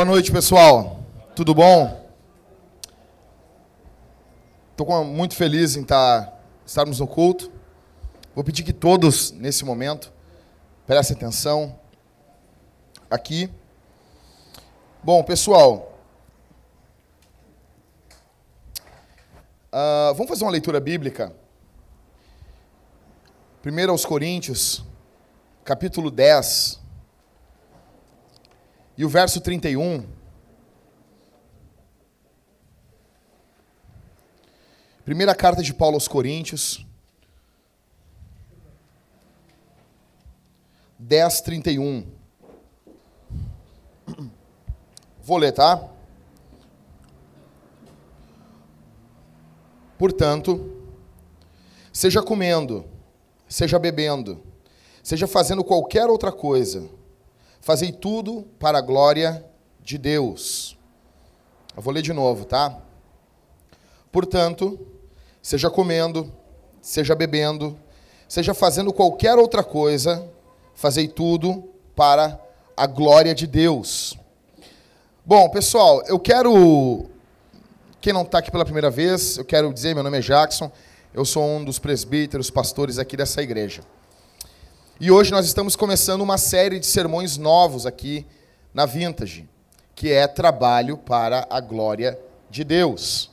Boa noite, pessoal. Tudo bom? Estou muito feliz em estar, estarmos no culto. Vou pedir que todos, nesse momento, prestem atenção aqui. Bom, pessoal, uh, vamos fazer uma leitura bíblica. 1 aos Coríntios, capítulo 10. E o verso 31. Primeira carta de Paulo aos Coríntios. 10, 31. Vou ler, tá? Portanto, seja comendo, seja bebendo, seja fazendo qualquer outra coisa, Fazei tudo para a glória de Deus. Eu vou ler de novo, tá? Portanto, seja comendo, seja bebendo, seja fazendo qualquer outra coisa, fazei tudo para a glória de Deus. Bom, pessoal, eu quero. Quem não está aqui pela primeira vez, eu quero dizer: meu nome é Jackson, eu sou um dos presbíteros, pastores aqui dessa igreja. E hoje nós estamos começando uma série de sermões novos aqui na Vintage, que é Trabalho para a Glória de Deus.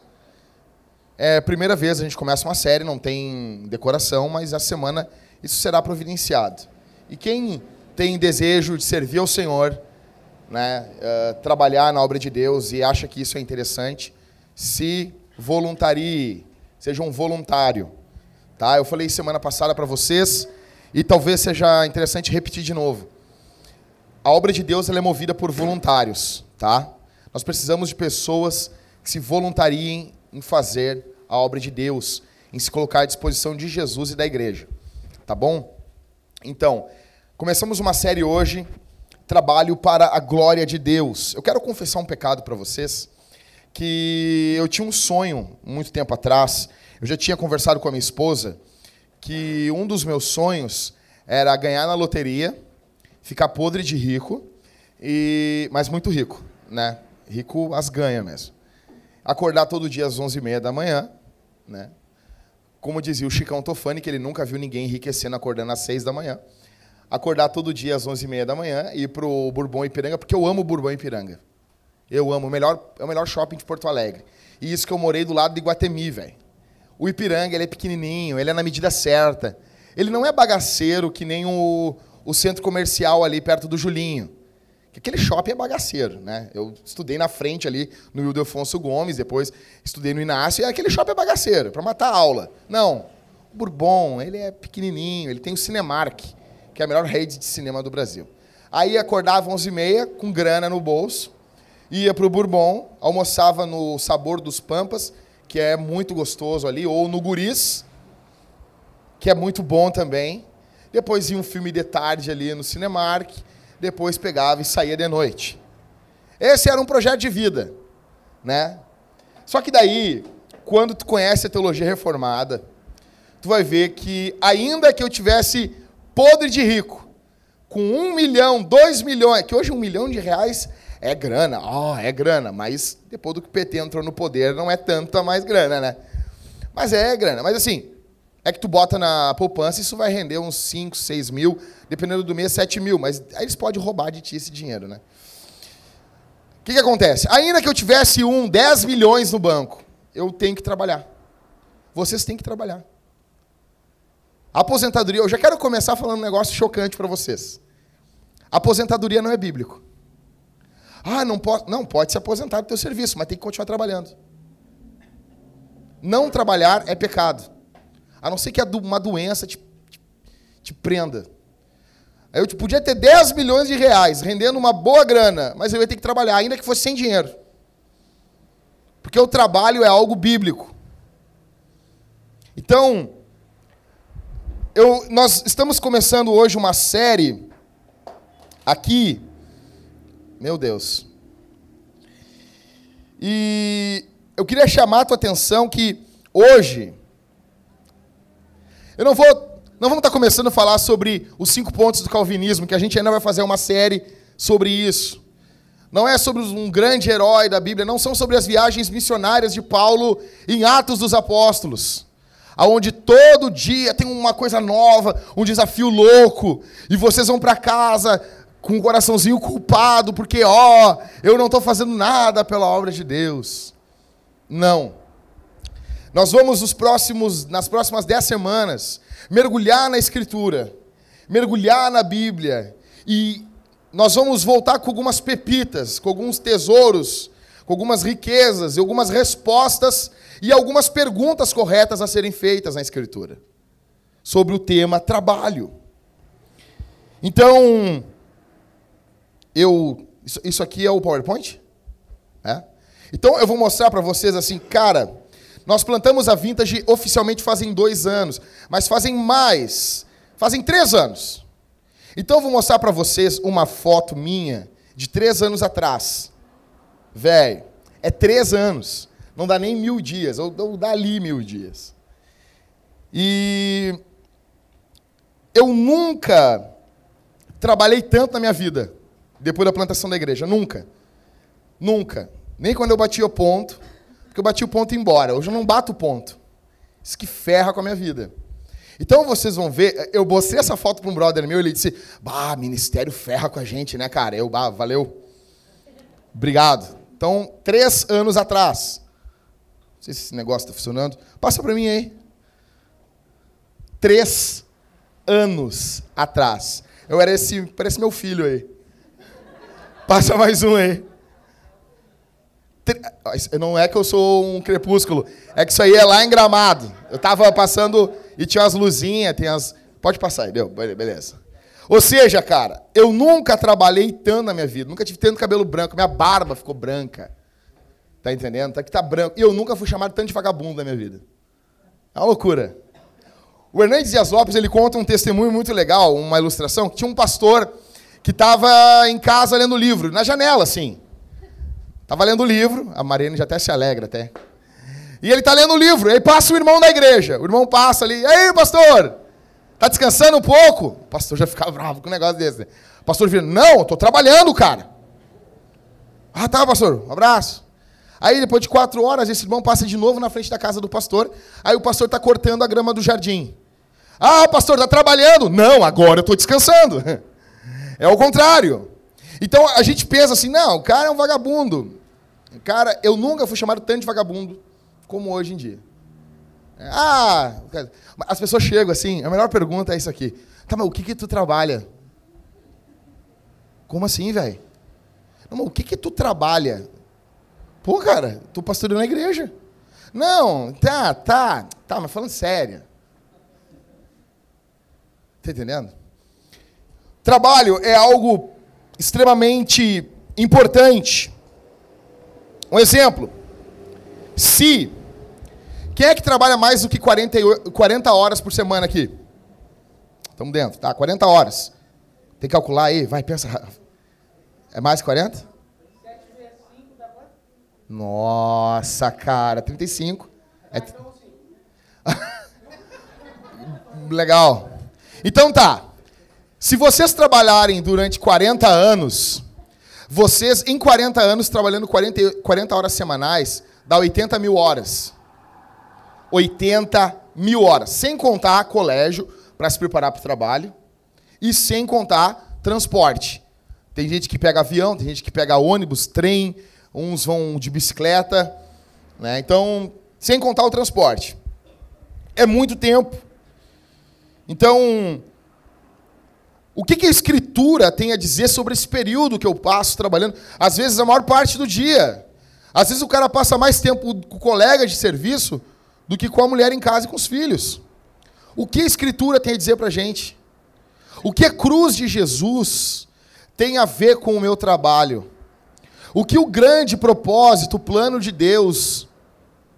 É a primeira vez a gente começa uma série, não tem decoração, mas a semana isso será providenciado. E quem tem desejo de servir ao Senhor, né, uh, trabalhar na obra de Deus e acha que isso é interessante, se voluntarie, seja um voluntário. Tá? Eu falei semana passada para vocês e talvez seja interessante repetir de novo. A obra de Deus é movida por voluntários, tá? Nós precisamos de pessoas que se voluntariem em fazer a obra de Deus, em se colocar à disposição de Jesus e da igreja. Tá bom? Então, começamos uma série hoje, Trabalho para a Glória de Deus. Eu quero confessar um pecado para vocês, que eu tinha um sonho muito tempo atrás, eu já tinha conversado com a minha esposa, que um dos meus sonhos era ganhar na loteria, ficar podre de rico, e mas muito rico, né? Rico as ganha mesmo. Acordar todo dia às 11h30 da manhã, né? Como dizia o Chicão Tofani, que ele nunca viu ninguém enriquecendo acordando às 6 da manhã. Acordar todo dia às 11h30 da manhã e ir pro Bourbon Ipiranga, porque eu amo o Bourbon Ipiranga. Eu amo, o melhor, é o melhor shopping de Porto Alegre. E isso que eu morei do lado de Guatemi, velho. O Ipiranga, ele é pequenininho, ele é na medida certa. Ele não é bagaceiro que nem o, o centro comercial ali perto do Julinho. Aquele shopping é bagaceiro, né? Eu estudei na frente ali no Ildefonso Gomes, depois estudei no Inácio, e aquele shopping é bagaceiro, para matar a aula. Não. O Bourbon, ele é pequenininho, ele tem o Cinemark, que é a melhor rede de cinema do Brasil. Aí acordava às 11h30 com grana no bolso, ia para o Bourbon, almoçava no Sabor dos Pampas, que é muito gostoso ali, ou no Guris, que é muito bom também. Depois ia um filme de tarde ali no Cinemark, depois pegava e saía de noite. Esse era um projeto de vida, né? Só que daí, quando tu conhece a teologia reformada, tu vai ver que ainda que eu tivesse podre de rico, com um milhão, dois milhões, que hoje um milhão de reais é grana, ó, oh, é grana, mas depois do que o PT entrou no poder, não é tanta mais grana, né? Mas é grana. Mas assim, é que tu bota na poupança, isso vai render uns 5, 6 mil, dependendo do mês, 7 mil. Mas aí eles podem roubar de ti esse dinheiro, né? O que, que acontece? Ainda que eu tivesse um 10 milhões no banco, eu tenho que trabalhar. Vocês têm que trabalhar. aposentadoria, eu já quero começar falando um negócio chocante para vocês. aposentadoria não é bíblico. Ah, não pode, não pode se aposentar do teu serviço, mas tem que continuar trabalhando. Não trabalhar é pecado. A não ser que uma doença te, te, te prenda. Eu podia ter 10 milhões de reais, rendendo uma boa grana, mas eu ia ter que trabalhar, ainda que fosse sem dinheiro. Porque o trabalho é algo bíblico. Então, eu, nós estamos começando hoje uma série aqui meu Deus. E eu queria chamar a tua atenção que hoje eu não vou não vamos estar começando a falar sobre os cinco pontos do calvinismo, que a gente ainda vai fazer uma série sobre isso. não é sobre um grande herói da Bíblia, não são sobre as viagens missionárias de Paulo em Atos dos Apóstolos, aonde todo dia tem uma coisa nova, um desafio louco, e vocês vão para casa com o um coraçãozinho culpado, porque, ó, eu não estou fazendo nada pela obra de Deus. Não. Nós vamos nos próximos, nas próximas dez semanas mergulhar na Escritura, mergulhar na Bíblia e nós vamos voltar com algumas pepitas, com alguns tesouros, com algumas riquezas e algumas respostas e algumas perguntas corretas a serem feitas na Escritura sobre o tema trabalho. Então, eu. Isso, isso aqui é o PowerPoint? É? Então eu vou mostrar para vocês assim, cara, nós plantamos a Vintage oficialmente fazem dois anos, mas fazem mais, fazem três anos. Então eu vou mostrar para vocês uma foto minha de três anos atrás. Velho, é três anos. Não dá nem mil dias, ou, ou dá ali mil dias. E eu nunca trabalhei tanto na minha vida, depois da plantação da igreja. Nunca. Nunca. Nem quando eu bati o ponto, porque eu bati o ponto e embora. Hoje eu não bato o ponto. Isso que ferra com a minha vida. Então vocês vão ver, eu mostrei essa foto para um brother meu, ele disse: Bah, ministério ferra com a gente, né, cara? Eu, bah, valeu. Obrigado. Então, três anos atrás. Não sei se esse negócio está funcionando. Passa para mim aí. Três anos atrás. Eu era esse, parece meu filho aí. Passa mais um aí. Não é que eu sou um crepúsculo, é que isso aí é lá em Gramado. Eu tava passando e tinha as luzinhas, tem as. Pode passar aí, deu, beleza. Ou seja, cara, eu nunca trabalhei tanto na minha vida, nunca tive tanto cabelo branco, minha barba ficou branca. Tá entendendo? Tá que tá branco. E eu nunca fui chamado tanto de vagabundo na minha vida. É uma loucura. O Hernandes Dias Lopes, ele conta um testemunho muito legal, uma ilustração, que tinha um pastor que estava em casa lendo livro, na janela, assim. Estava lendo o livro, a Mariane já até se alegra até. E ele está lendo o livro, aí passa o irmão da igreja. O irmão passa ali, aí pastor, tá descansando um pouco? O pastor já fica bravo com um negócio desse. Né? O pastor vira, não, estou trabalhando, cara. Ah, tá, pastor, um abraço. Aí depois de quatro horas, esse irmão passa de novo na frente da casa do pastor. Aí o pastor está cortando a grama do jardim. Ah, pastor, está trabalhando? Não, agora eu estou descansando. É o contrário. Então a gente pensa assim, não, o cara é um vagabundo. Cara, eu nunca fui chamado tanto de vagabundo como hoje em dia. Ah, as pessoas chegam assim, a melhor pergunta é isso aqui. Tá, mas o que que tu trabalha? Como assim, velho? O que que tu trabalha? Pô, cara, tu pastoreando na igreja. Não, tá, tá, tá, mas falando sério. Tá entendendo? Trabalho é algo extremamente importante. Um exemplo. Se. Quem é que trabalha mais do que 40, 40 horas por semana aqui? Estamos dentro, tá? 40 horas. Tem que calcular aí, vai, pensa. É mais que 40? 7 vezes 5 dá? Nossa, cara, 35. É... Legal. Então tá. Se vocês trabalharem durante 40 anos, vocês, em 40 anos, trabalhando 40, 40 horas semanais, dá 80 mil horas. 80 mil horas. Sem contar colégio para se preparar para o trabalho. E sem contar transporte. Tem gente que pega avião, tem gente que pega ônibus, trem, uns vão de bicicleta. Né? Então, sem contar o transporte. É muito tempo. Então, o que, que a Escritura tem a dizer sobre esse período que eu passo trabalhando? Às vezes, a maior parte do dia. Às vezes, o cara passa mais tempo com o colega de serviço do que com a mulher em casa e com os filhos. O que a Escritura tem a dizer para a gente? O que a cruz de Jesus tem a ver com o meu trabalho? O que o grande propósito, o plano de Deus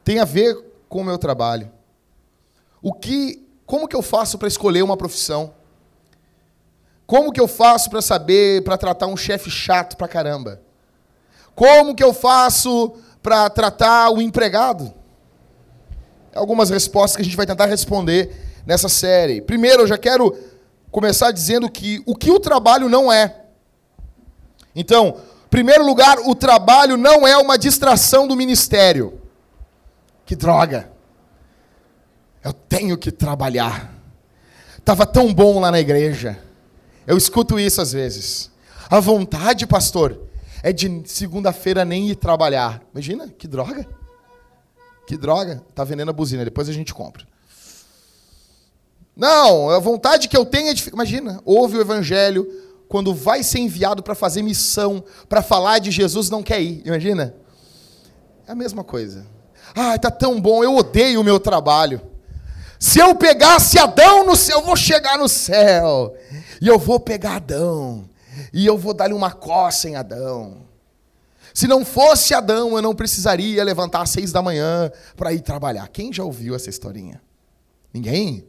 tem a ver com o meu trabalho? O que, como que eu faço para escolher uma profissão? Como que eu faço para saber, para tratar um chefe chato pra caramba? Como que eu faço para tratar o empregado? Algumas respostas que a gente vai tentar responder nessa série. Primeiro, eu já quero começar dizendo que o que o trabalho não é. Então, Primeiro lugar, o trabalho não é uma distração do ministério. Que droga. Eu tenho que trabalhar. Tava tão bom lá na igreja. Eu escuto isso às vezes. A vontade, pastor, é de segunda-feira nem ir trabalhar. Imagina, que droga. Que droga. Tá vendendo a buzina, depois a gente compra. Não, a vontade que eu tenho é de. Imagina, ouve o evangelho, quando vai ser enviado para fazer missão, para falar de Jesus, não quer ir. Imagina? É a mesma coisa. Ah, tá tão bom, eu odeio o meu trabalho. Se eu pegasse Adão no céu, eu vou chegar no céu. E eu vou pegar Adão. E eu vou dar-lhe uma coça em Adão. Se não fosse Adão, eu não precisaria levantar às seis da manhã para ir trabalhar. Quem já ouviu essa historinha? Ninguém?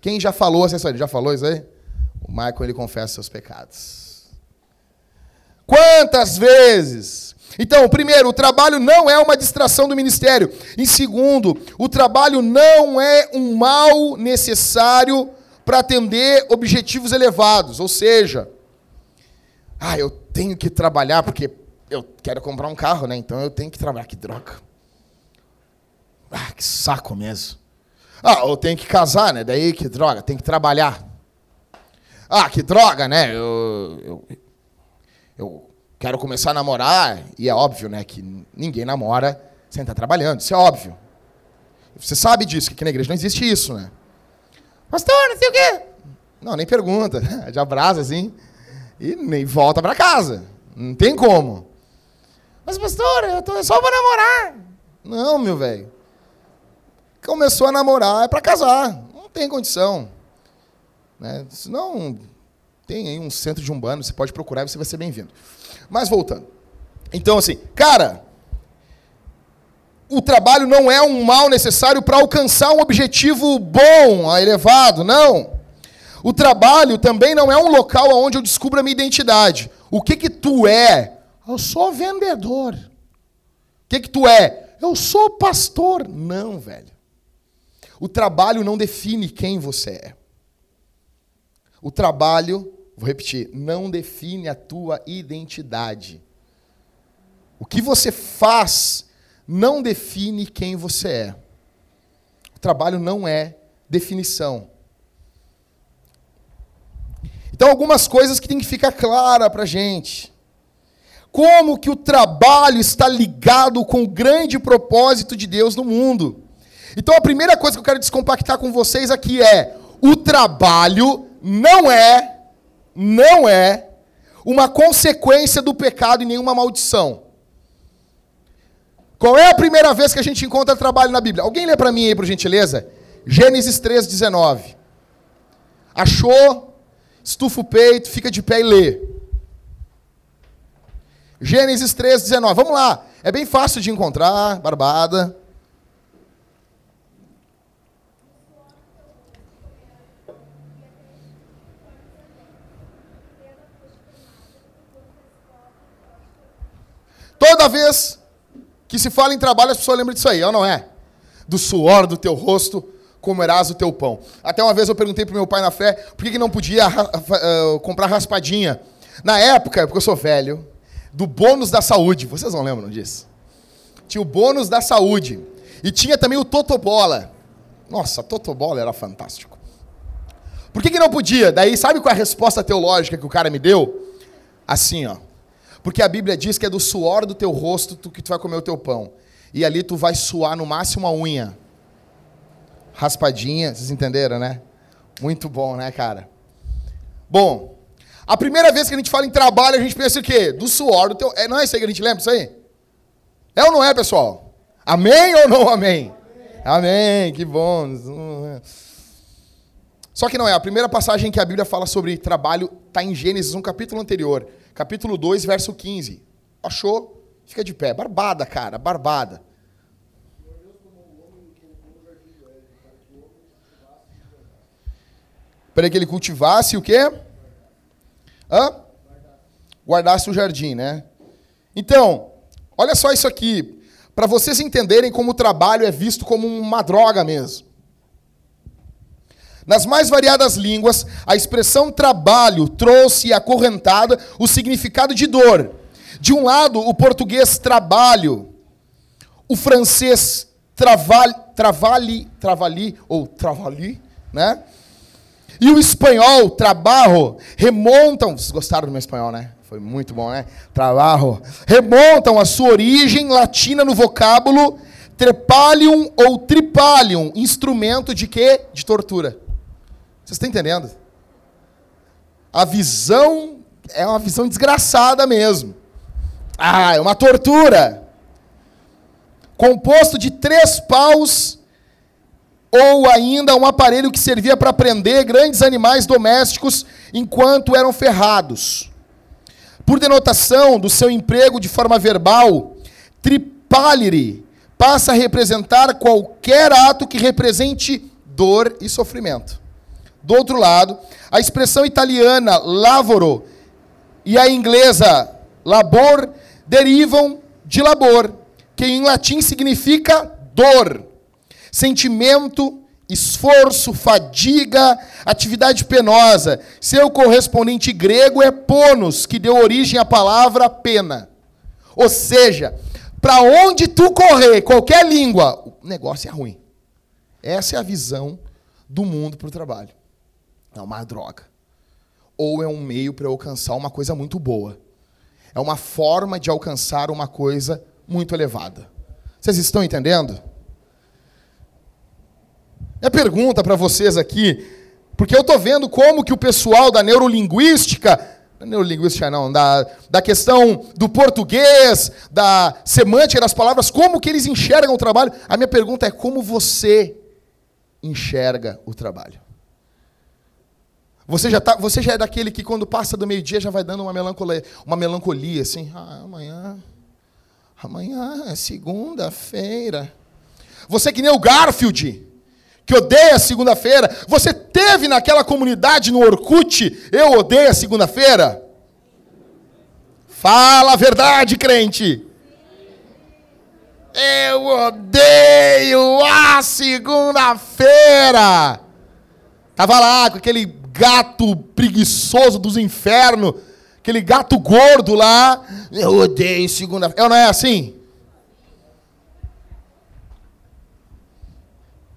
Quem já falou essa historinha? Já falou isso aí? O Michael ele confessa seus pecados. Quantas vezes? Então, primeiro, o trabalho não é uma distração do ministério. Em segundo, o trabalho não é um mal necessário para atender objetivos elevados. Ou seja, ah, eu tenho que trabalhar porque eu quero comprar um carro, né? Então eu tenho que trabalhar. Que droga. Ah, que saco mesmo. Ah, eu tenho que casar, né? Daí que droga, tem que trabalhar. Ah, que droga, né? Eu, eu, eu quero começar a namorar, e é óbvio, né, que ninguém namora sem estar trabalhando, isso é óbvio. Você sabe disso, que aqui na igreja não existe isso, né? Pastor, não sei o quê. Não, nem pergunta, de abraço assim, e nem volta para casa. Não tem como. Mas, pastor, eu tô só para namorar. Não, meu velho. Começou a namorar é para casar. Não tem condição. Né? Senão, tem aí um centro de umbano, você pode procurar e você vai ser bem-vindo. Mas voltando. Então, assim, cara, o trabalho não é um mal necessário para alcançar um objetivo bom, elevado, não. O trabalho também não é um local onde eu descubro a minha identidade. O que que tu é? Eu sou vendedor. O que que tu é? Eu sou pastor. Não, velho. O trabalho não define quem você é. O trabalho, vou repetir, não define a tua identidade. O que você faz não define quem você é. O trabalho não é definição. Então, algumas coisas que tem que ficar clara para a gente. Como que o trabalho está ligado com o grande propósito de Deus no mundo. Então, a primeira coisa que eu quero descompactar com vocês aqui é: o trabalho não é, não é uma consequência do pecado e nenhuma maldição. Qual é a primeira vez que a gente encontra trabalho na Bíblia? Alguém lê para mim aí, por gentileza? Gênesis 3,19. Achou? Estufa o peito, fica de pé e lê. Gênesis 3,19. Vamos lá. É bem fácil de encontrar, barbada. Toda vez que se fala em trabalho, as pessoas lembram disso aí, ou não é? Do suor do teu rosto, comerás o teu pão. Até uma vez eu perguntei para meu pai na fé por que, que não podia uh, comprar raspadinha. Na época, porque eu sou velho, do bônus da saúde. Vocês não lembram disso? Tinha o bônus da saúde. E tinha também o Totobola. Nossa, Totobola era fantástico. Por que, que não podia? Daí, sabe qual é a resposta teológica que o cara me deu? Assim, ó. Porque a Bíblia diz que é do suor do teu rosto que tu vai comer o teu pão. E ali tu vai suar no máximo a unha. Raspadinha, vocês entenderam, né? Muito bom, né, cara? Bom, a primeira vez que a gente fala em trabalho, a gente pensa o quê? Do suor do teu. É, não é isso aí que a gente lembra isso aí? É ou não é, pessoal? Amém ou não amém? Amém, amém que bom. Só que não é. A primeira passagem que a Bíblia fala sobre trabalho está em Gênesis, um capítulo anterior capítulo 2, verso 15. Achou? Fica de pé. Barbada, cara, barbada. Para que ele cultivasse o quê? Hã? Guardasse o jardim, né? Então, olha só isso aqui. Para vocês entenderem como o trabalho é visto como uma droga mesmo. Nas mais variadas línguas, a expressão trabalho trouxe acorrentada o significado de dor. De um lado, o português trabalho, o francês travali, travali, ou travali, né? E o espanhol, trabalho, remontam. Vocês gostaram do meu espanhol, né? Foi muito bom, né? Trabalho. Remontam a sua origem latina no vocábulo trepalium ou tripalium, instrumento de quê? De tortura. Vocês estão entendendo? A visão é uma visão desgraçada mesmo. Ah, é uma tortura. Composto de três paus ou ainda um aparelho que servia para prender grandes animais domésticos enquanto eram ferrados. Por denotação do seu emprego de forma verbal, tripalire passa a representar qualquer ato que represente dor e sofrimento. Do outro lado, a expressão italiana lavoro e a inglesa labor derivam de labor, que em latim significa dor, sentimento, esforço, fadiga, atividade penosa. Seu correspondente grego é ponos, que deu origem à palavra pena. Ou seja, para onde tu correr, qualquer língua, o negócio é ruim. Essa é a visão do mundo para o trabalho. É uma droga. Ou é um meio para alcançar uma coisa muito boa. É uma forma de alcançar uma coisa muito elevada. Vocês estão entendendo? Minha pergunta para vocês aqui, porque eu estou vendo como que o pessoal da neurolinguística, neurolinguística não, da, da questão do português, da semântica das palavras, como que eles enxergam o trabalho. A minha pergunta é como você enxerga o trabalho. Você já, tá, você já é daquele que quando passa do meio-dia já vai dando uma melancolia, uma melancolia assim, ah, amanhã, amanhã é segunda-feira. Você que nem o Garfield, que odeia segunda-feira. Você teve naquela comunidade no Orkut, eu odeio a segunda-feira? Fala a verdade, crente. Eu odeio a segunda-feira. Tava lá com aquele gato preguiçoso dos infernos, aquele gato gordo lá. Eu odeio segunda-feira. Não é assim?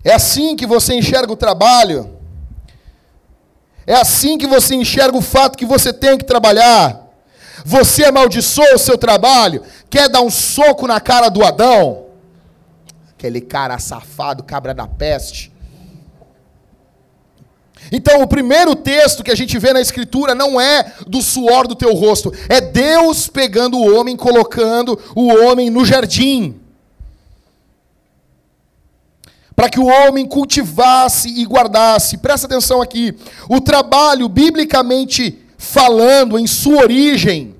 É assim que você enxerga o trabalho. É assim que você enxerga o fato que você tem que trabalhar. Você amaldiçoa o seu trabalho, quer dar um soco na cara do Adão, aquele cara safado, cabra da peste. Então, o primeiro texto que a gente vê na Escritura não é do suor do teu rosto, é Deus pegando o homem, colocando o homem no jardim. Para que o homem cultivasse e guardasse. Presta atenção aqui. O trabalho, biblicamente falando, em sua origem,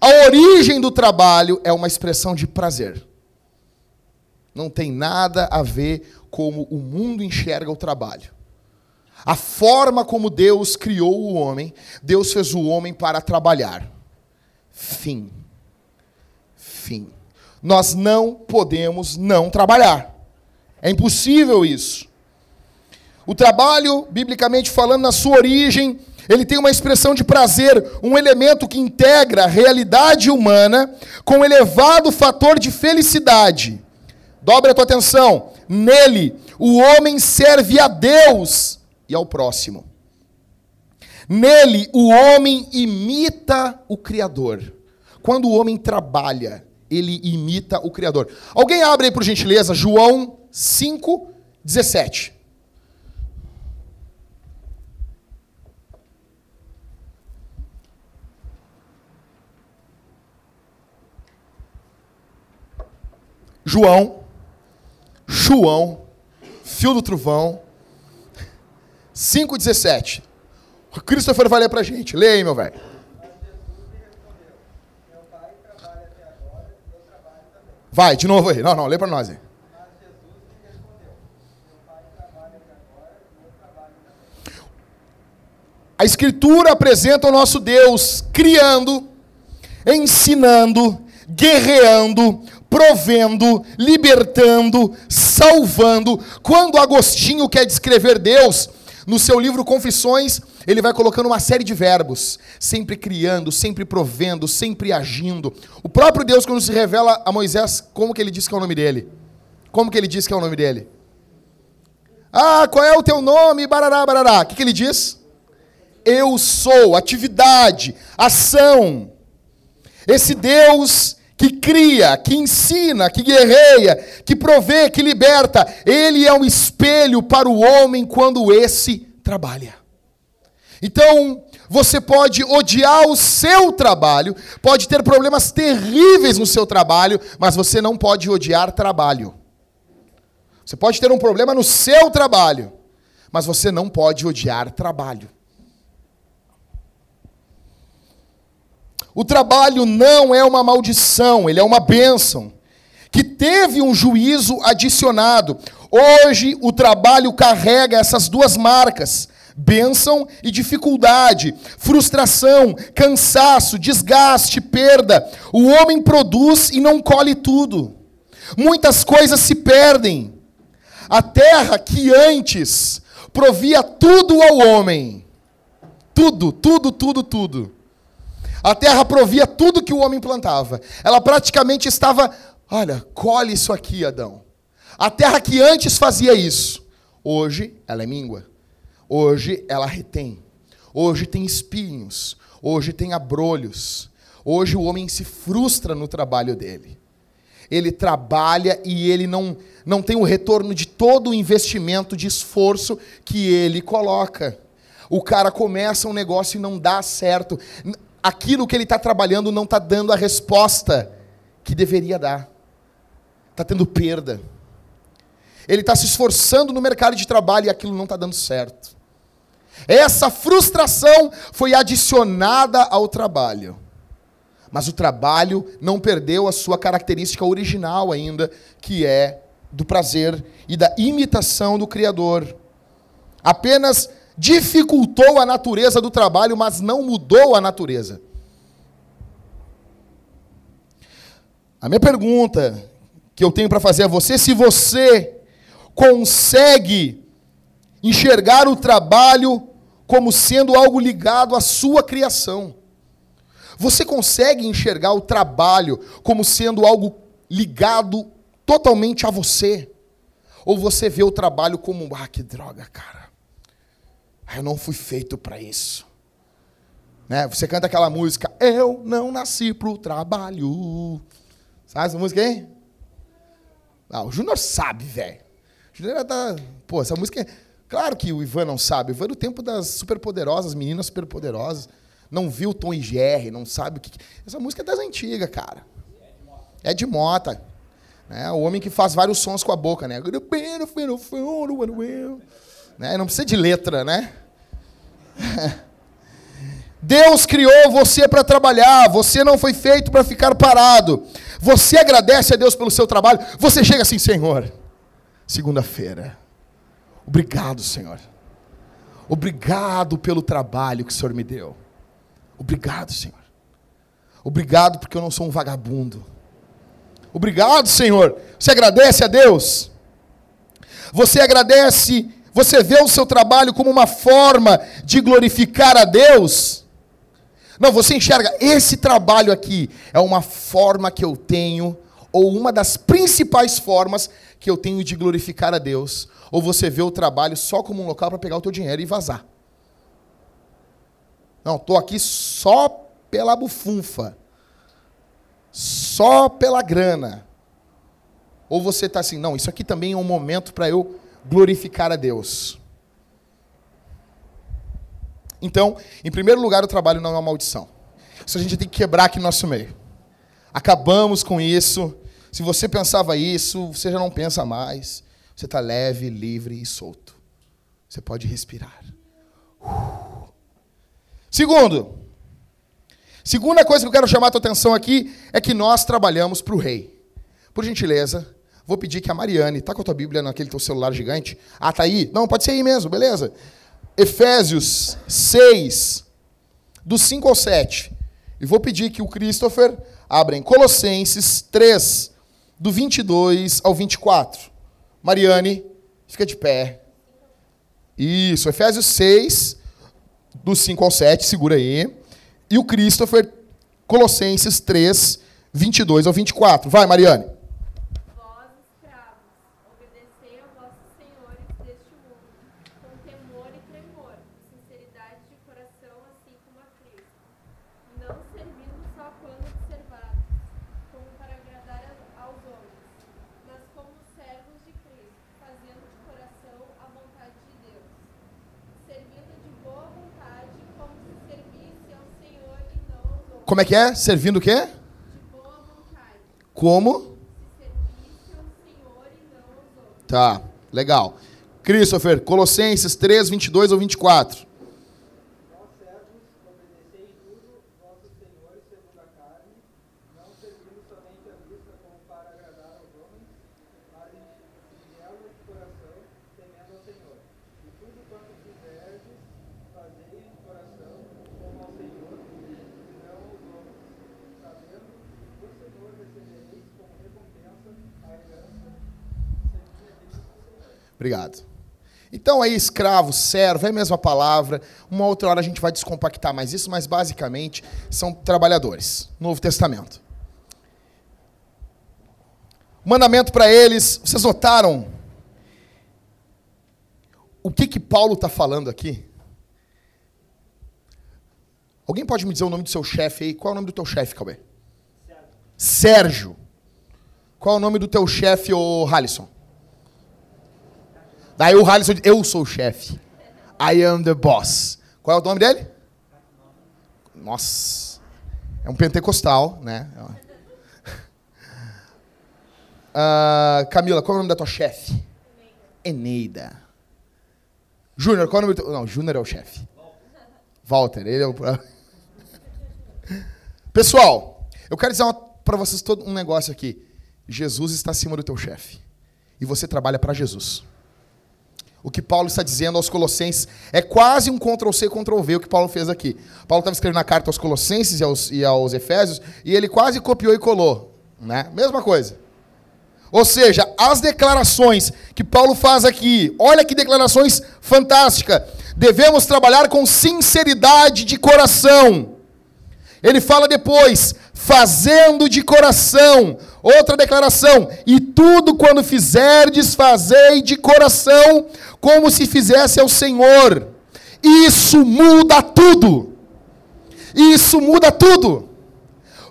a origem do trabalho é uma expressão de prazer. Não tem nada a ver como o mundo enxerga o trabalho. A forma como Deus criou o homem, Deus fez o homem para trabalhar. Fim. Fim. Nós não podemos não trabalhar. É impossível isso. O trabalho, biblicamente falando, na sua origem, ele tem uma expressão de prazer, um elemento que integra a realidade humana com um elevado fator de felicidade. Dobre a tua atenção. Nele, o homem serve a Deus e ao próximo. Nele, o homem imita o Criador. Quando o homem trabalha, ele imita o Criador. Alguém abre aí, por gentileza, João 5, 17. João, João, fio do trovão, 5,17. O Christopher vai ler pra gente. Lê aí, meu velho. Vai, de novo aí. Não, não, lê para nós aí. A Escritura apresenta o nosso Deus criando, ensinando, guerreando, provendo, libertando, salvando. Quando Agostinho quer descrever Deus, No seu livro Confissões, ele vai colocando uma série de verbos, sempre criando, sempre provendo, sempre agindo. O próprio Deus, quando se revela a Moisés, como que ele diz que é o nome dele? Como que ele diz que é o nome dele? Ah, qual é o teu nome? Barará, barará. O que, que ele diz? Eu sou, atividade, ação. Esse Deus que cria, que ensina, que guerreia, que provê, que liberta, ele é um espelho para o homem quando esse trabalha. Então, você pode odiar o seu trabalho, pode ter problemas terríveis no seu trabalho, mas você não pode odiar trabalho. Você pode ter um problema no seu trabalho, mas você não pode odiar trabalho. O trabalho não é uma maldição, ele é uma bênção, que teve um juízo adicionado. Hoje o trabalho carrega essas duas marcas: bênção e dificuldade, frustração, cansaço, desgaste, perda. O homem produz e não colhe tudo. Muitas coisas se perdem. A terra que antes provia tudo ao homem, tudo, tudo, tudo, tudo a terra provia tudo que o homem plantava. Ela praticamente estava, olha, colhe isso aqui, Adão. A terra que antes fazia isso, hoje ela é míngua. Hoje ela retém. Hoje tem espinhos. Hoje tem abrolhos. Hoje o homem se frustra no trabalho dele. Ele trabalha e ele não, não tem o retorno de todo o investimento de esforço que ele coloca. O cara começa um negócio e não dá certo aquilo que ele está trabalhando não está dando a resposta que deveria dar. Está tendo perda. Ele está se esforçando no mercado de trabalho e aquilo não está dando certo. Essa frustração foi adicionada ao trabalho. Mas o trabalho não perdeu a sua característica original ainda, que é do prazer e da imitação do Criador. Apenas dificultou a natureza do trabalho, mas não mudou a natureza. A minha pergunta que eu tenho para fazer a você, se você consegue enxergar o trabalho como sendo algo ligado à sua criação. Você consegue enxergar o trabalho como sendo algo ligado totalmente a você? Ou você vê o trabalho como, ah, que droga, cara. Eu não fui feito para isso. Né? Você canta aquela música, Eu não nasci para o trabalho. Sabe essa música aí? Ah, o Júnior sabe, velho. O Júnior tá. Pô, essa música é. Claro que o Ivan não sabe. O Ivan é do tempo das superpoderosas, meninas superpoderosas. Não viu Tom e Jerry, não sabe o que. Essa música é das antigas, cara. É de mota. Né? O homem que faz vários sons com a boca, né? né? Não precisa de letra, né? Deus criou você para trabalhar, você não foi feito para ficar parado. Você agradece a Deus pelo seu trabalho, você chega assim, Senhor, segunda-feira. Obrigado, Senhor. Obrigado pelo trabalho que o Senhor me deu. Obrigado, Senhor. Obrigado porque eu não sou um vagabundo. Obrigado, Senhor. Você agradece a Deus? Você agradece você vê o seu trabalho como uma forma de glorificar a Deus? Não, você enxerga, esse trabalho aqui é uma forma que eu tenho, ou uma das principais formas que eu tenho de glorificar a Deus. Ou você vê o trabalho só como um local para pegar o teu dinheiro e vazar. Não, estou aqui só pela bufunfa. Só pela grana. Ou você está assim, não, isso aqui também é um momento para eu glorificar a Deus. Então, em primeiro lugar, o trabalho não é uma maldição. Isso a gente tem que quebrar aqui no nosso meio. Acabamos com isso. Se você pensava isso, você já não pensa mais. Você está leve, livre e solto. Você pode respirar. Segundo, segunda coisa que eu quero chamar a tua atenção aqui é que nós trabalhamos para o rei. Por gentileza, Vou pedir que a Mariane, tá com a tua Bíblia naquele teu celular gigante? Ah, tá aí? Não, pode ser aí mesmo, beleza. Efésios 6, do 5 ao 7. E vou pedir que o Christopher abra em Colossenses 3, do 22 ao 24. Mariane, fica de pé. Isso, Efésios 6, do 5 ao 7, segura aí. E o Christopher, Colossenses 3, 22 ao 24. Vai, Mariane. Como é que é? Servindo o quê? Como? Tá, legal. Christopher, Colossenses 3, 22 ou 24. Obrigado. Então aí, escravo, servo, é a mesma palavra. Uma outra hora a gente vai descompactar mais isso, mas basicamente são trabalhadores. Novo Testamento. mandamento para eles, vocês notaram o que que Paulo está falando aqui? Alguém pode me dizer o nome do seu chefe aí? Qual é o nome do teu chefe, Cauê? Sérgio. Sérgio. Qual é o nome do teu chefe, ô Halisson? Daí o Halisson diz, eu sou o chefe. I am the boss. Qual é o nome dele? Nossa. É um pentecostal, né? Uh, Camila, qual é o nome da tua chefe? Eneida. Júnior, qual é o nome do teu... Não, Júnior é o chefe. Walter, ele é o... Pessoal, eu quero dizer para vocês todo um negócio aqui. Jesus está acima do teu chefe. E você trabalha para Jesus. O que Paulo está dizendo aos Colossenses é quase um Ctrl-C, Ctrl-V o que Paulo fez aqui. Paulo estava escrevendo a carta aos Colossenses e aos, e aos Efésios e ele quase copiou e colou. Né? Mesma coisa. Ou seja, as declarações que Paulo faz aqui, olha que declarações fantásticas. Devemos trabalhar com sinceridade de coração. Ele fala depois, fazendo de coração. Outra declaração, e tudo quando fizerdes, fazei de coração, como se fizesse ao Senhor. Isso muda tudo. Isso muda tudo.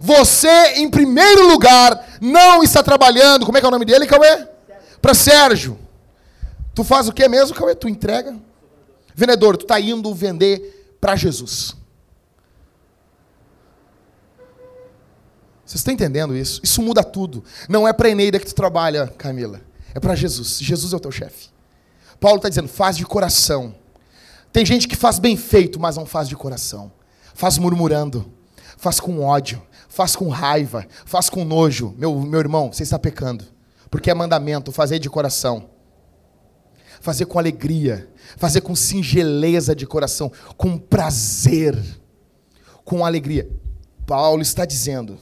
Você, em primeiro lugar, não está trabalhando. Como é que é o nome dele, Cauê? Para Sérgio. Tu faz o que mesmo, Cauê? Tu entrega? Vendedor, tu está indo vender para Jesus. Vocês estão entendendo isso? Isso muda tudo. Não é para Eneida que tu trabalha, Camila. É para Jesus. Jesus é o teu chefe. Paulo está dizendo, faz de coração. Tem gente que faz bem feito, mas não faz de coração. Faz murmurando, faz com ódio, faz com raiva, faz com nojo. Meu, meu irmão, você está pecando. Porque é mandamento, fazer de coração. Fazer com alegria, fazer com singeleza de coração, com prazer, com alegria. Paulo está dizendo,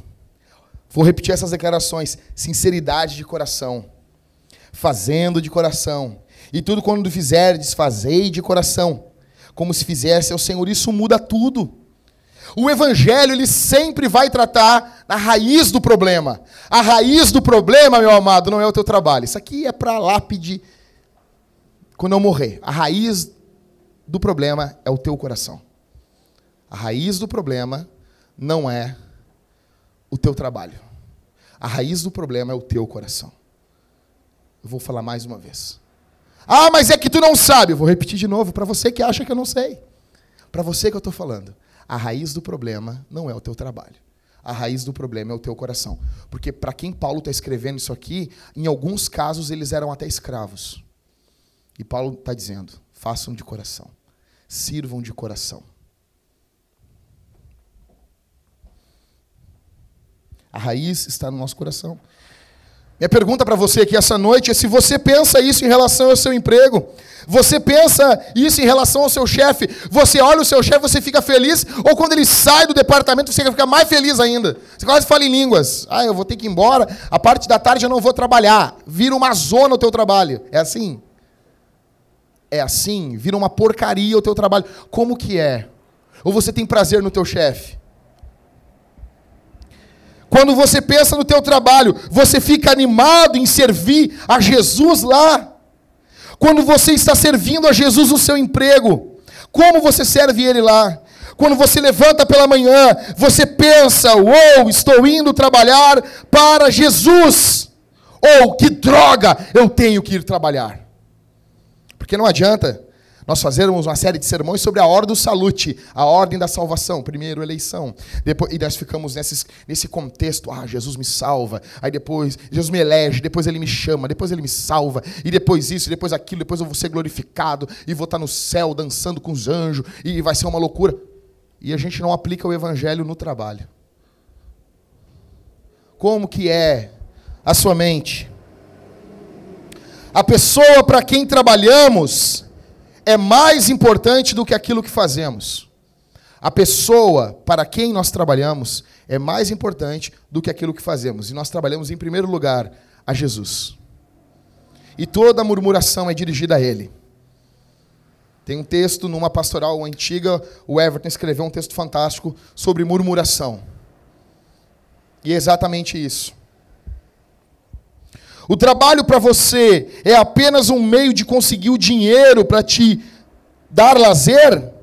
vou repetir essas declarações: sinceridade de coração, fazendo de coração, e tudo quando fizer, desfazei de coração, como se fizesse ao Senhor. Isso muda tudo. O evangelho ele sempre vai tratar na raiz do problema. A raiz do problema, meu amado, não é o teu trabalho. Isso aqui é para lápide quando eu morrer. A raiz do problema é o teu coração. A raiz do problema não é o teu trabalho. A raiz do problema é o teu coração. Eu vou falar mais uma vez. Ah, mas é que tu não sabe. Eu vou repetir de novo para você que acha que eu não sei. Para você que eu estou falando. A raiz do problema não é o teu trabalho. A raiz do problema é o teu coração. Porque para quem Paulo está escrevendo isso aqui, em alguns casos eles eram até escravos. E Paulo está dizendo: façam de coração. Sirvam de coração. A raiz está no nosso coração. Minha pergunta para você aqui essa noite é se você pensa isso em relação ao seu emprego. Você pensa isso em relação ao seu chefe. Você olha o seu chefe, você fica feliz, ou quando ele sai do departamento, você fica mais feliz ainda. Você quase fala em línguas. Ah, eu vou ter que ir embora, a parte da tarde eu não vou trabalhar. Vira uma zona o teu trabalho. É assim? é assim, vira uma porcaria o teu trabalho. Como que é? Ou você tem prazer no teu chefe? Quando você pensa no teu trabalho, você fica animado em servir a Jesus lá. Quando você está servindo a Jesus no seu emprego, como você serve ele lá? Quando você levanta pela manhã, você pensa: "Uou, estou indo trabalhar para Jesus". Ou que droga, eu tenho que ir trabalhar. Porque não adianta nós fazermos uma série de sermões sobre a ordem do salute, a ordem da salvação, primeiro eleição, depois, e nós ficamos nesse, nesse contexto, ah, Jesus me salva, aí depois, Jesus me elege, depois ele me chama, depois ele me salva, e depois isso, depois aquilo, depois eu vou ser glorificado, e vou estar no céu dançando com os anjos, e vai ser uma loucura. E a gente não aplica o evangelho no trabalho. Como que é a sua mente? A pessoa para quem trabalhamos é mais importante do que aquilo que fazemos. A pessoa para quem nós trabalhamos é mais importante do que aquilo que fazemos. E nós trabalhamos, em primeiro lugar, a Jesus. E toda murmuração é dirigida a Ele. Tem um texto numa pastoral antiga, o Everton escreveu um texto fantástico sobre murmuração. E é exatamente isso. O trabalho para você é apenas um meio de conseguir o dinheiro para te dar lazer?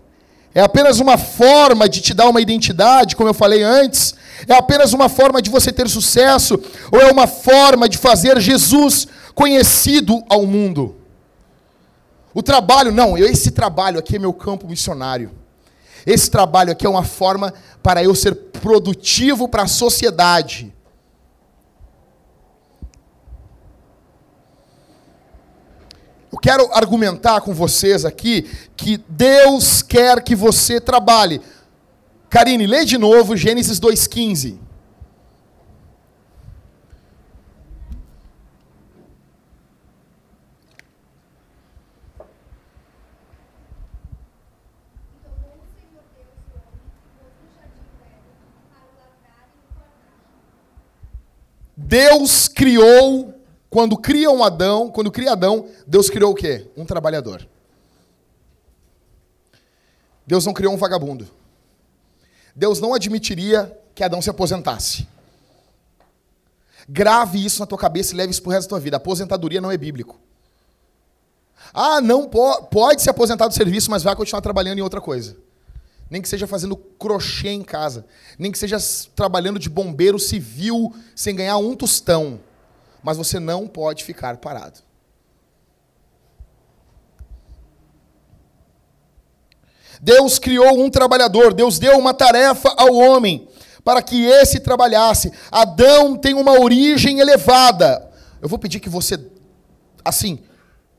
É apenas uma forma de te dar uma identidade, como eu falei antes? É apenas uma forma de você ter sucesso? Ou é uma forma de fazer Jesus conhecido ao mundo? O trabalho, não, esse trabalho aqui é meu campo missionário. Esse trabalho aqui é uma forma para eu ser produtivo para a sociedade. Eu quero argumentar com vocês aqui que Deus quer que você trabalhe. Karine, lê de novo Gênesis 2,15. Deus criou quando cria um Adão, quando cria Adão, Deus criou o quê? Um trabalhador. Deus não criou um vagabundo. Deus não admitiria que Adão se aposentasse. Grave isso na tua cabeça e leve isso para o resto da tua vida. aposentadoria não é bíblico. Ah, não po pode se aposentar do serviço, mas vai continuar trabalhando em outra coisa. Nem que seja fazendo crochê em casa. Nem que seja trabalhando de bombeiro civil sem ganhar um tostão mas você não pode ficar parado. Deus criou um trabalhador, Deus deu uma tarefa ao homem para que esse trabalhasse. Adão tem uma origem elevada. Eu vou pedir que você, assim,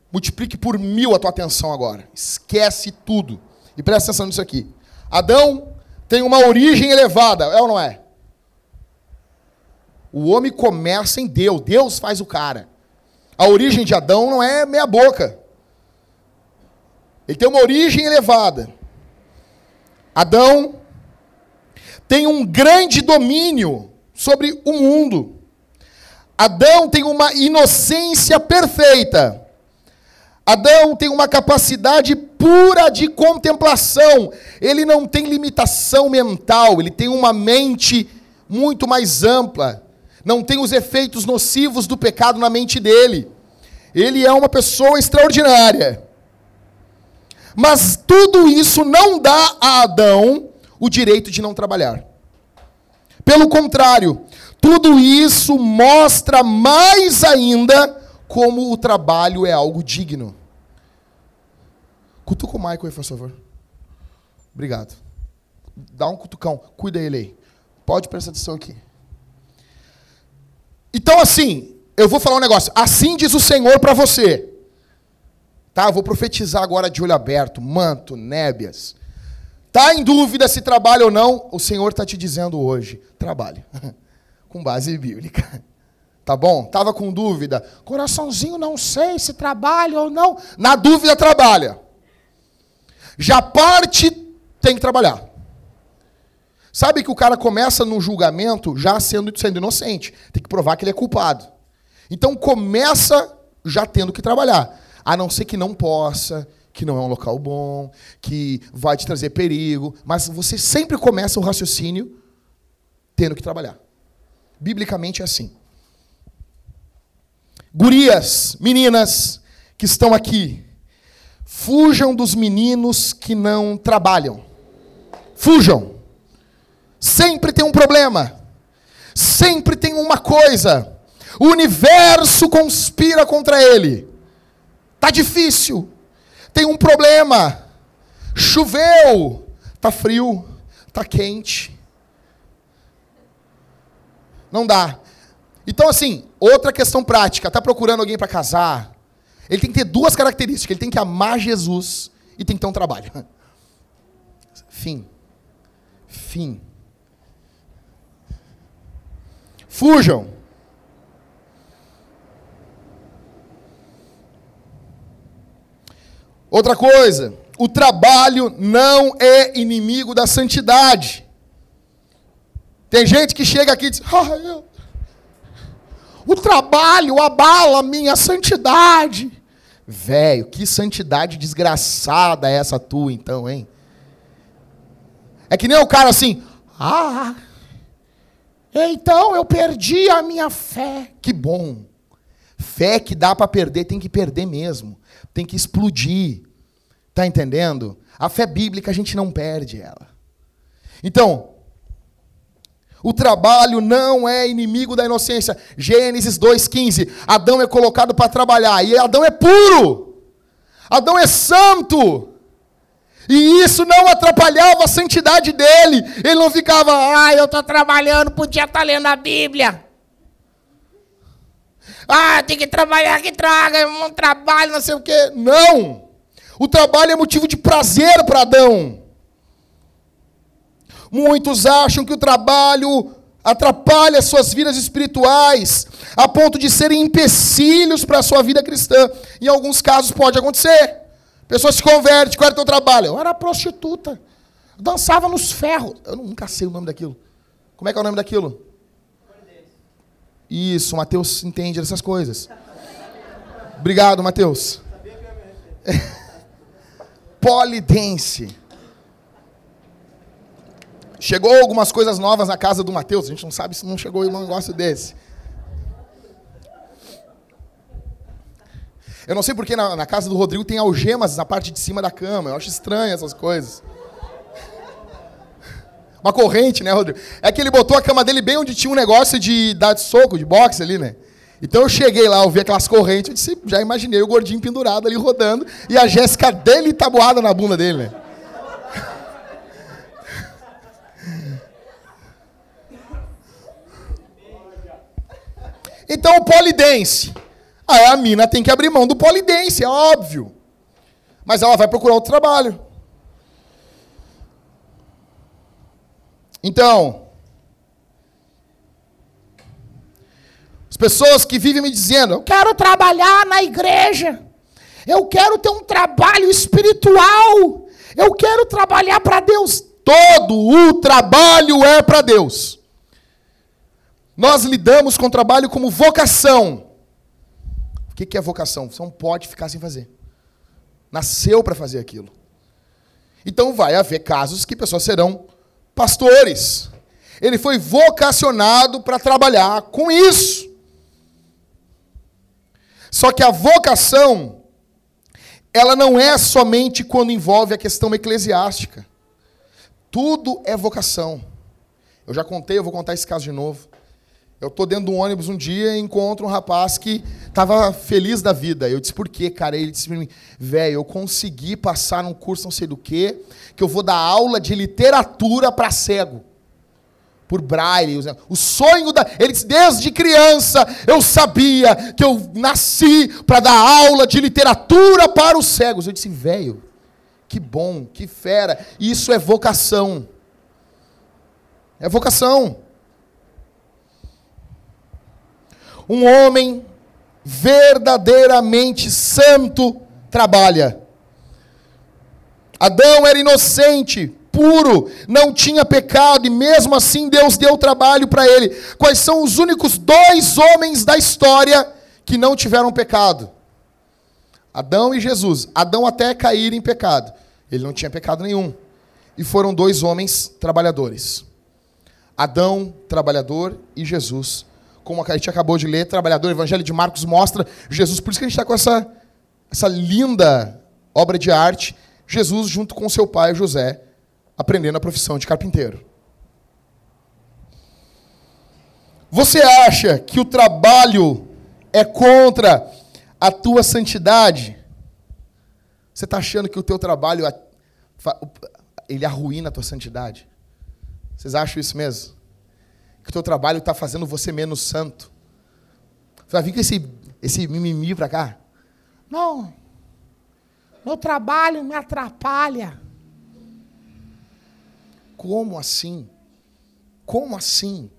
multiplique por mil a tua atenção agora. Esquece tudo. E presta atenção nisso aqui. Adão tem uma origem elevada, é ou não é? O homem começa em Deus, Deus faz o cara. A origem de Adão não é meia boca. Ele tem uma origem elevada. Adão tem um grande domínio sobre o mundo. Adão tem uma inocência perfeita. Adão tem uma capacidade pura de contemplação. Ele não tem limitação mental, ele tem uma mente muito mais ampla não tem os efeitos nocivos do pecado na mente dele. Ele é uma pessoa extraordinária. Mas tudo isso não dá a Adão o direito de não trabalhar. Pelo contrário, tudo isso mostra mais ainda como o trabalho é algo digno. Cutuca o Michael aí, por favor. Obrigado. Dá um cutucão. Cuida ele aí. Pode prestar atenção aqui. Então, assim, eu vou falar um negócio. Assim diz o Senhor para você. Tá? Eu vou profetizar agora de olho aberto. Manto, nébias. Tá em dúvida se trabalha ou não? O Senhor está te dizendo hoje. Trabalhe. com base bíblica. Tá bom? Tava com dúvida. Coraçãozinho, não sei se trabalha ou não. Na dúvida, trabalha. Já parte, tem que trabalhar. Sabe que o cara começa no julgamento já sendo, sendo inocente. Tem que provar que ele é culpado. Então começa já tendo que trabalhar. A não ser que não possa, que não é um local bom, que vai te trazer perigo, mas você sempre começa o raciocínio tendo que trabalhar. Biblicamente é assim. Gurias, meninas que estão aqui, fujam dos meninos que não trabalham. Fujam. Sempre tem um problema. Sempre tem uma coisa. O universo conspira contra ele. Tá difícil. Tem um problema. Choveu. Tá frio. Tá quente. Não dá. Então assim, outra questão prática, tá procurando alguém para casar? Ele tem que ter duas características, ele tem que amar Jesus e tem que ter um trabalho. Fim. Fim. Fujam. Outra coisa, o trabalho não é inimigo da santidade. Tem gente que chega aqui e diz: ah, eu... o trabalho abala minha santidade. Velho, que santidade desgraçada é essa tua, então, hein? É que nem o cara assim, ah, então eu perdi a minha fé. Que bom. Fé que dá para perder, tem que perder mesmo. Tem que explodir. Tá entendendo? A fé bíblica a gente não perde ela. Então, o trabalho não é inimigo da inocência. Gênesis 2,15. Adão é colocado para trabalhar. E Adão é puro. Adão é santo. E isso não atrapalhava a santidade dele. Ele não ficava, ah, eu estou trabalhando, podia estar tá lendo a Bíblia. Ah, tem que trabalhar, que traga, um trabalho, não sei o quê. Não. O trabalho é motivo de prazer para Adão. Muitos acham que o trabalho atrapalha suas vidas espirituais, a ponto de serem empecilhos para a sua vida cristã. Em alguns casos pode acontecer. Pessoa se converte, qual era o teu trabalho? Eu era prostituta. Dançava nos ferros. Eu nunca sei o nome daquilo. Como é que é o nome daquilo? Isso, Mateus entende dessas coisas. Obrigado, Mateus. Polidense. Chegou algumas coisas novas na casa do Mateus, a gente não sabe se não chegou um negócio desse. Eu não sei porque na, na, casa do Rodrigo tem algemas na parte de cima da cama. Eu acho estranho essas coisas. Uma corrente, né, Rodrigo? É que ele botou a cama dele bem onde tinha um negócio de dar de soco, de boxe ali, né? Então eu cheguei lá, eu vi aquelas correntes, eu disse, já imaginei o gordinho pendurado ali rodando e a Jéssica dele tabuada na bunda dele, né? Então o polidense. Aí a mina tem que abrir mão do polidense, é óbvio. Mas ela vai procurar outro trabalho. Então, as pessoas que vivem me dizendo, eu quero trabalhar na igreja, eu quero ter um trabalho espiritual, eu quero trabalhar para Deus. Todo o trabalho é para Deus. Nós lidamos com o trabalho como vocação. O que é vocação? Você não pode ficar sem fazer. Nasceu para fazer aquilo. Então vai haver casos que pessoas serão pastores. Ele foi vocacionado para trabalhar com isso. Só que a vocação, ela não é somente quando envolve a questão eclesiástica. Tudo é vocação. Eu já contei, eu vou contar esse caso de novo. Eu tô dentro de um ônibus um dia e encontro um rapaz que estava feliz da vida. Eu disse, por quê, cara? Ele disse para mim, velho, eu consegui passar num curso não sei do quê, que eu vou dar aula de literatura para cego. Por braille. O sonho da. Ele disse, desde criança eu sabia que eu nasci para dar aula de literatura para os cegos. Eu disse, velho, que bom, que fera. Isso é vocação. É vocação. Um homem verdadeiramente santo trabalha. Adão era inocente, puro, não tinha pecado e mesmo assim Deus deu trabalho para ele. Quais são os únicos dois homens da história que não tiveram pecado? Adão e Jesus. Adão até cair em pecado. Ele não tinha pecado nenhum. E foram dois homens trabalhadores. Adão, trabalhador, e Jesus. Como a gente acabou de ler, trabalhador, Evangelho de Marcos mostra Jesus. Por isso que a gente está com essa, essa linda obra de arte. Jesus, junto com seu pai José, aprendendo a profissão de carpinteiro. Você acha que o trabalho é contra a tua santidade? Você está achando que o teu trabalho ele arruína a tua santidade? Vocês acham isso mesmo? Que o teu trabalho está fazendo você menos santo? Você vai vir com esse, esse mimimi para cá? Não. Meu trabalho me atrapalha. Como assim? Como assim?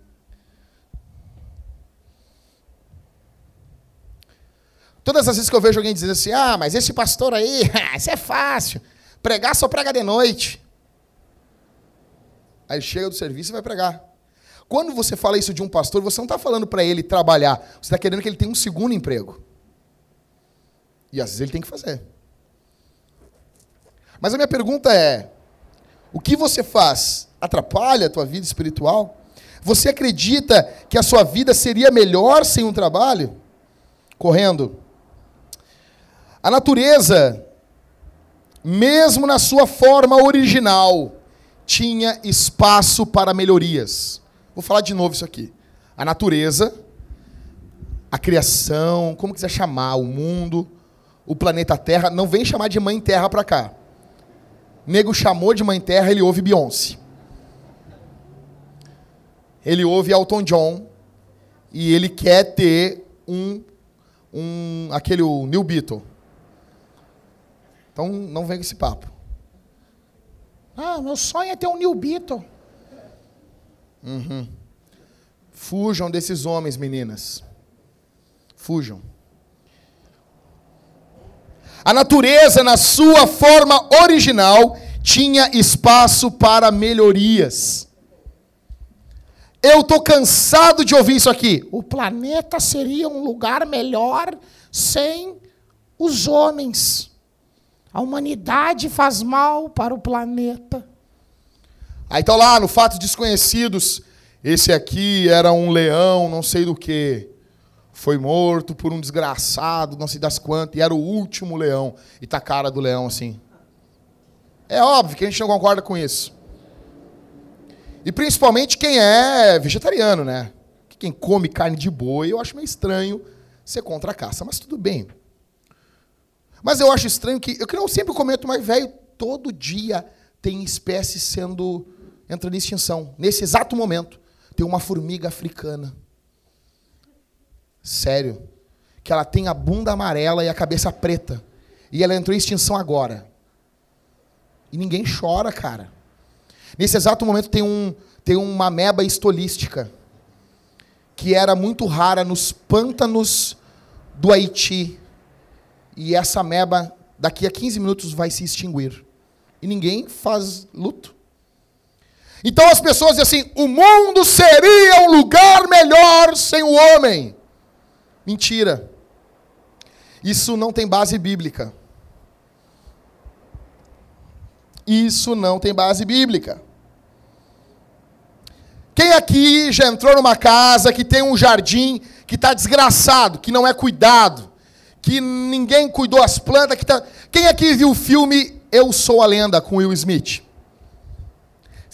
Todas as vezes que eu vejo alguém dizendo assim, ah, mas esse pastor aí, isso é fácil. Pregar só prega de noite. Aí chega do serviço e vai pregar. Quando você fala isso de um pastor, você não está falando para ele trabalhar. Você está querendo que ele tenha um segundo emprego. E às vezes ele tem que fazer. Mas a minha pergunta é: o que você faz atrapalha a tua vida espiritual? Você acredita que a sua vida seria melhor sem um trabalho? Correndo. A natureza, mesmo na sua forma original, tinha espaço para melhorias. Vou falar de novo isso aqui. A natureza, a criação, como quiser chamar, o mundo, o planeta Terra, não vem chamar de mãe Terra para cá. Nego chamou de mãe Terra, ele ouve Beyoncé. Ele ouve Elton John e ele quer ter um, um aquele o New Beatle. Então não vem com esse papo. Ah, meu sonho é ter um New Beetle. Uhum. Fujam desses homens, meninas. Fujam. A natureza, na sua forma original, tinha espaço para melhorias. Eu estou cansado de ouvir isso aqui. O planeta seria um lugar melhor sem os homens. A humanidade faz mal para o planeta. Aí está lá, no Fatos Desconhecidos, esse aqui era um leão, não sei do que. Foi morto por um desgraçado, não sei das quantas, e era o último leão. E tá a cara do leão assim. É óbvio que a gente não concorda com isso. E principalmente quem é vegetariano, né? Quem come carne de boi, eu acho meio estranho ser contra a caça, mas tudo bem. Mas eu acho estranho que, eu sempre comento, mas, velho, todo dia tem espécies sendo, entrando em extinção. Nesse exato momento, tem uma formiga africana. Sério. Que ela tem a bunda amarela e a cabeça preta. E ela entrou em extinção agora. E ninguém chora, cara. Nesse exato momento tem, um, tem uma meba estolística. Que era muito rara nos pântanos do Haiti e essa meba, daqui a 15 minutos, vai se extinguir. E ninguém faz luto. Então as pessoas dizem assim: o mundo seria um lugar melhor sem o homem. Mentira. Isso não tem base bíblica. Isso não tem base bíblica. Quem aqui já entrou numa casa que tem um jardim que está desgraçado, que não é cuidado? que ninguém cuidou as plantas. Que tá... Quem aqui viu o filme Eu Sou a Lenda com Will Smith?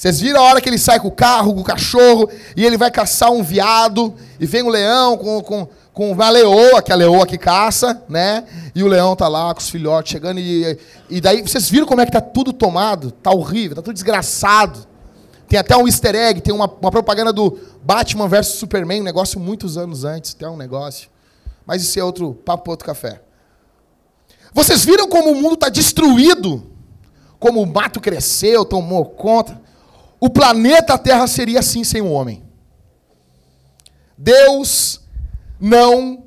Vocês viram a hora que ele sai com o carro, com o cachorro, e ele vai caçar um viado, e vem um leão com, com, com uma leoa, que é a leoa que caça, né? E o leão tá lá com os filhotes chegando, e, e daí, vocês viram como é que tá tudo tomado? Tá horrível, tá tudo desgraçado. Tem até um easter egg, tem uma, uma propaganda do Batman versus Superman, um negócio muitos anos antes, tem um negócio. Mas isso é outro papo, outro café. Vocês viram como o mundo está destruído? Como o mato cresceu, tomou conta? O planeta Terra seria assim sem o homem. Deus não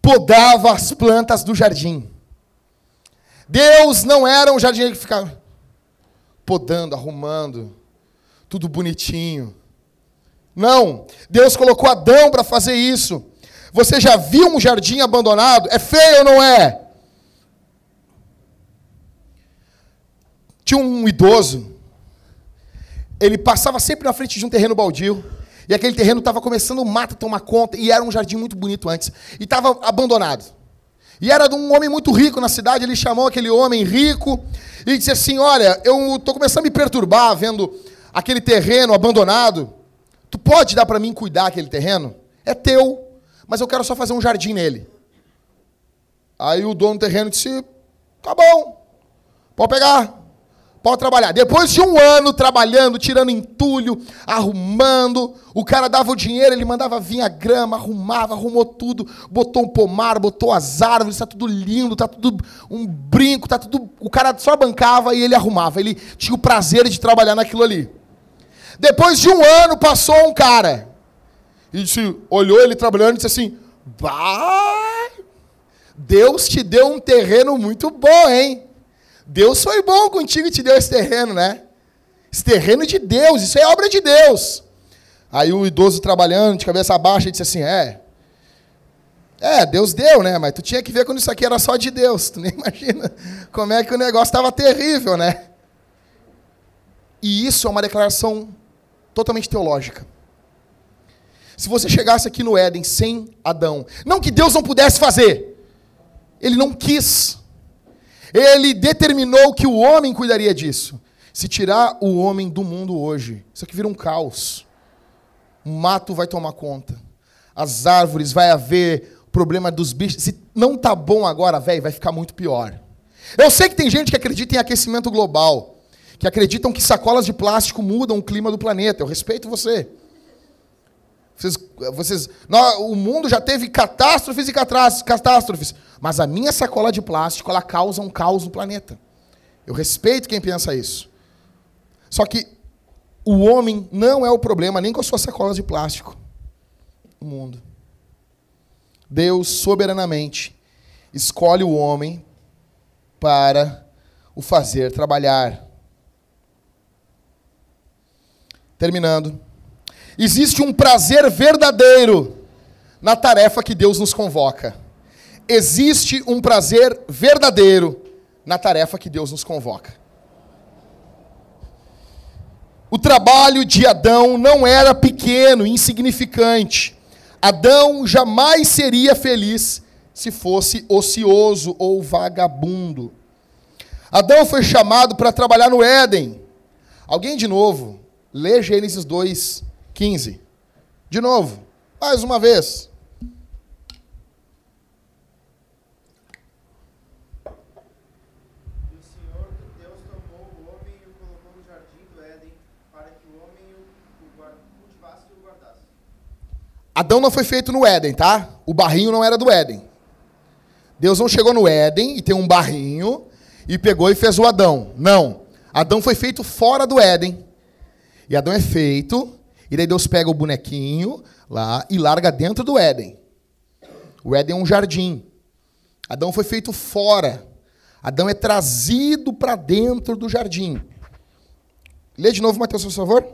podava as plantas do jardim. Deus não era um jardineiro que ficava podando, arrumando, tudo bonitinho. Não, Deus colocou Adão para fazer isso. Você já viu um jardim abandonado? É feio ou não é? Tinha um idoso, ele passava sempre na frente de um terreno baldio, e aquele terreno estava começando o mato a tomar conta, e era um jardim muito bonito antes, e estava abandonado. E era de um homem muito rico na cidade, ele chamou aquele homem rico e disse assim: Olha, eu estou começando a me perturbar vendo aquele terreno abandonado. Tu pode dar para mim cuidar aquele terreno? É teu, mas eu quero só fazer um jardim nele. Aí o dono do terreno disse: Tá bom, pode pegar. Pode trabalhar. Depois de um ano trabalhando, tirando entulho, arrumando, o cara dava o dinheiro, ele mandava vir a grama, arrumava, arrumou tudo, botou um pomar, botou as árvores, está tudo lindo, está tudo um brinco, tá tudo. O cara só bancava e ele arrumava. Ele tinha o prazer de trabalhar naquilo ali. Depois de um ano passou um cara e disse, olhou ele trabalhando e disse assim: Vai, Deus te deu um terreno muito bom, hein? Deus foi bom contigo e te deu esse terreno, né? Esse terreno de Deus, isso é obra de Deus. Aí o idoso trabalhando, de cabeça baixa, disse assim: É, é, Deus deu, né? Mas tu tinha que ver quando isso aqui era só de Deus. Tu nem imagina como é que o negócio estava terrível, né? E isso é uma declaração totalmente teológica. Se você chegasse aqui no Éden sem Adão, não que Deus não pudesse fazer, ele não quis. Ele determinou que o homem cuidaria disso. Se tirar o homem do mundo hoje, isso aqui vira um caos. O mato vai tomar conta. As árvores, vai haver problema dos bichos. Se não tá bom agora, velho, vai ficar muito pior. Eu sei que tem gente que acredita em aquecimento global, que acreditam que sacolas de plástico mudam o clima do planeta. Eu respeito você. Vocês, vocês, o mundo já teve catástrofes e catástrofes, mas a minha sacola de plástico ela causa um caos no planeta. Eu respeito quem pensa isso. Só que o homem não é o problema nem com as suas sacolas de plástico. O mundo. Deus soberanamente escolhe o homem para o fazer trabalhar. Terminando. Existe um prazer verdadeiro na tarefa que Deus nos convoca. Existe um prazer verdadeiro na tarefa que Deus nos convoca. O trabalho de Adão não era pequeno, insignificante. Adão jamais seria feliz se fosse ocioso ou vagabundo. Adão foi chamado para trabalhar no Éden. Alguém de novo, lê Gênesis 2, 15. De novo, mais uma vez. Adão não foi feito no Éden, tá? O barrinho não era do Éden. Deus não chegou no Éden e tem um barrinho e pegou e fez o Adão. Não. Adão foi feito fora do Éden. E Adão é feito e daí Deus pega o bonequinho lá e larga dentro do Éden. O Éden é um jardim. Adão foi feito fora. Adão é trazido para dentro do jardim. Lê de novo, Mateus, por favor.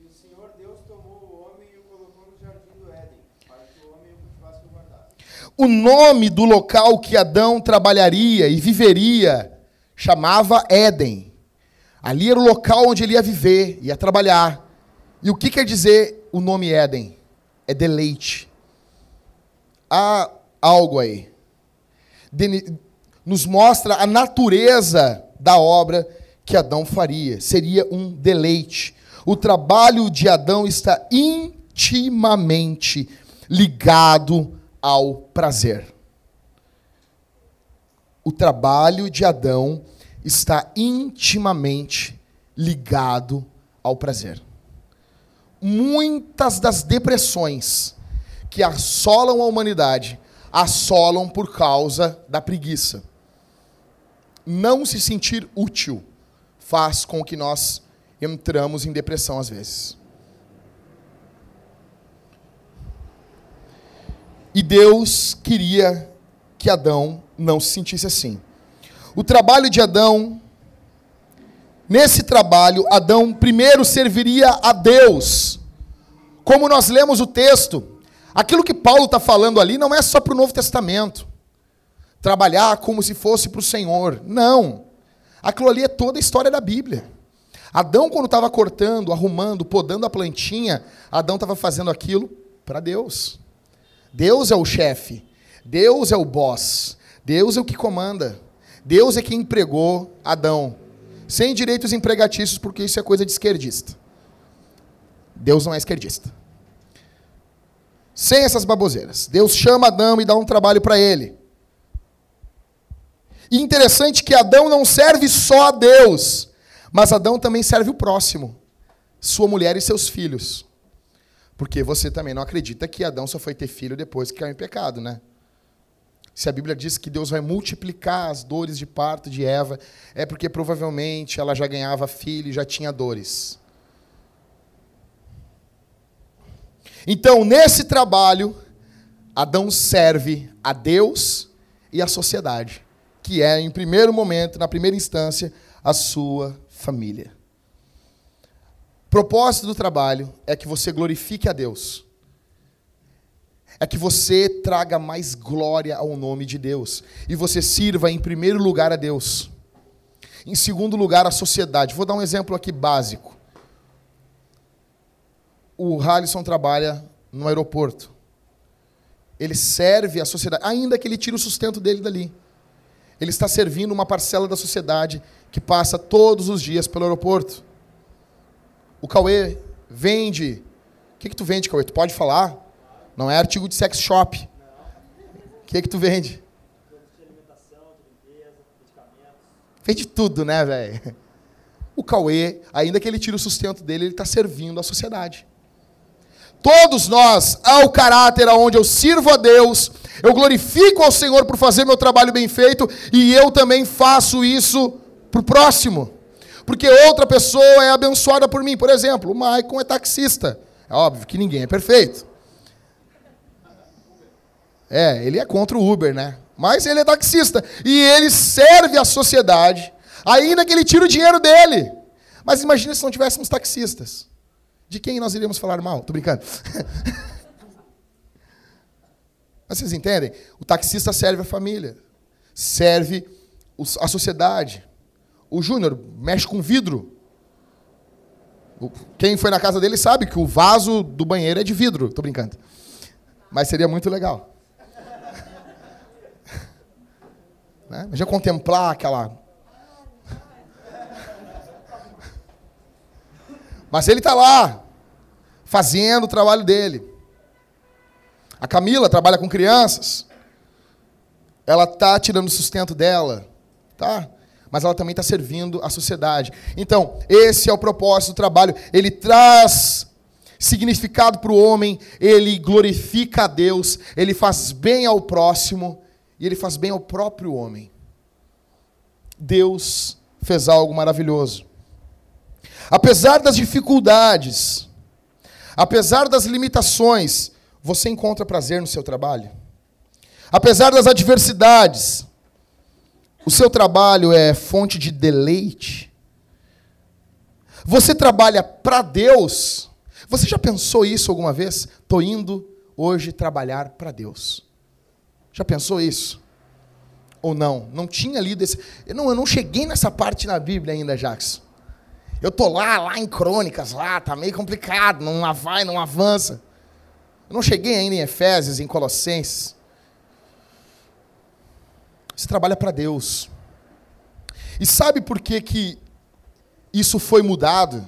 E o Senhor Deus tomou o homem e o colocou no jardim do Éden, para que o homem o cultivasse e o guardasse. O nome do local que Adão trabalharia e viveria chamava Éden. Ali era o local onde ele ia viver, ia trabalhar. E o que quer dizer o nome Éden? É deleite. Há algo aí. Nos mostra a natureza da obra que Adão faria. Seria um deleite. O trabalho de Adão está intimamente ligado ao prazer. O trabalho de Adão está intimamente ligado ao prazer muitas das depressões que assolam a humanidade assolam por causa da preguiça. Não se sentir útil faz com que nós entramos em depressão às vezes. E Deus queria que Adão não se sentisse assim. O trabalho de Adão Nesse trabalho, Adão primeiro serviria a Deus. Como nós lemos o texto, aquilo que Paulo está falando ali não é só para o Novo Testamento. Trabalhar como se fosse para o Senhor. Não. Aquilo ali é toda a história da Bíblia. Adão, quando estava cortando, arrumando, podando a plantinha, Adão estava fazendo aquilo para Deus. Deus é o chefe. Deus é o boss. Deus é o que comanda. Deus é quem empregou Adão. Sem direitos empregatícios, porque isso é coisa de esquerdista. Deus não é esquerdista. Sem essas baboseiras. Deus chama Adão e dá um trabalho para ele. E interessante que Adão não serve só a Deus, mas Adão também serve o próximo, sua mulher e seus filhos. Porque você também não acredita que Adão só foi ter filho depois que caiu em pecado, né? Se a Bíblia diz que Deus vai multiplicar as dores de parto de Eva, é porque provavelmente ela já ganhava filho e já tinha dores. Então, nesse trabalho, Adão serve a Deus e a sociedade, que é, em primeiro momento, na primeira instância, a sua família. Propósito do trabalho é que você glorifique a Deus é que você traga mais glória ao nome de Deus. E você sirva em primeiro lugar a Deus. Em segundo lugar, a sociedade. Vou dar um exemplo aqui básico. O Halisson trabalha no aeroporto. Ele serve a sociedade, ainda que ele tire o sustento dele dali. Ele está servindo uma parcela da sociedade que passa todos os dias pelo aeroporto. O Cauê vende. O que, que tu vende, Cauê? Tu pode falar? Não é artigo de sex shop. O que que tu vende? Vende tudo, né, velho? O Cauê, ainda que ele tire o sustento dele, ele está servindo a sociedade. Todos nós, ao caráter aonde eu sirvo a Deus, eu glorifico ao Senhor por fazer meu trabalho bem feito e eu também faço isso para o próximo. Porque outra pessoa é abençoada por mim. Por exemplo, o Maicon é taxista. É óbvio que ninguém é perfeito. É, ele é contra o Uber, né? Mas ele é taxista. E ele serve a sociedade, ainda que ele tire o dinheiro dele. Mas imagine se não tivéssemos taxistas. De quem nós iríamos falar mal? Tô brincando. Mas vocês entendem? O taxista serve a família, serve a sociedade. O Júnior mexe com vidro. Quem foi na casa dele sabe que o vaso do banheiro é de vidro. Tô brincando. Mas seria muito legal. Né? Imagina contemplar aquela. Mas ele está lá, fazendo o trabalho dele. A Camila trabalha com crianças. Ela está tirando o sustento dela, tá? Mas ela também está servindo a sociedade. Então, esse é o propósito do trabalho. Ele traz significado para o homem, ele glorifica a Deus, ele faz bem ao próximo e ele faz bem ao próprio homem. Deus fez algo maravilhoso. Apesar das dificuldades, apesar das limitações, você encontra prazer no seu trabalho? Apesar das adversidades, o seu trabalho é fonte de deleite? Você trabalha para Deus? Você já pensou isso alguma vez? Estou indo hoje trabalhar para Deus. Já pensou isso? Ou não? Não tinha lido esse. Eu não, eu não cheguei nessa parte na Bíblia ainda, Jackson. Eu tô lá, lá em Crônicas, lá, tá meio complicado, não vai, não avança. Eu não cheguei ainda em Efésios, em Colossenses. Você trabalha para Deus. E sabe por que, que isso foi mudado?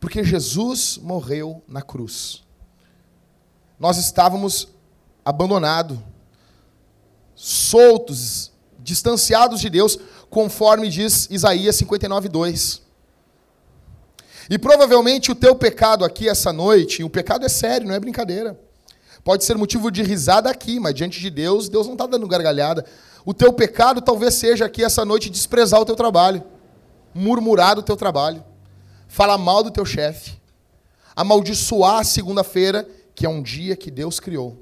Porque Jesus morreu na cruz. Nós estávamos abandonados soltos, distanciados de Deus, conforme diz Isaías 59, 2. E provavelmente o teu pecado aqui essa noite, o pecado é sério, não é brincadeira. Pode ser motivo de risada aqui, mas diante de Deus, Deus não está dando gargalhada. O teu pecado talvez seja aqui essa noite desprezar o teu trabalho, murmurar do teu trabalho, falar mal do teu chefe, amaldiçoar a segunda-feira, que é um dia que Deus criou.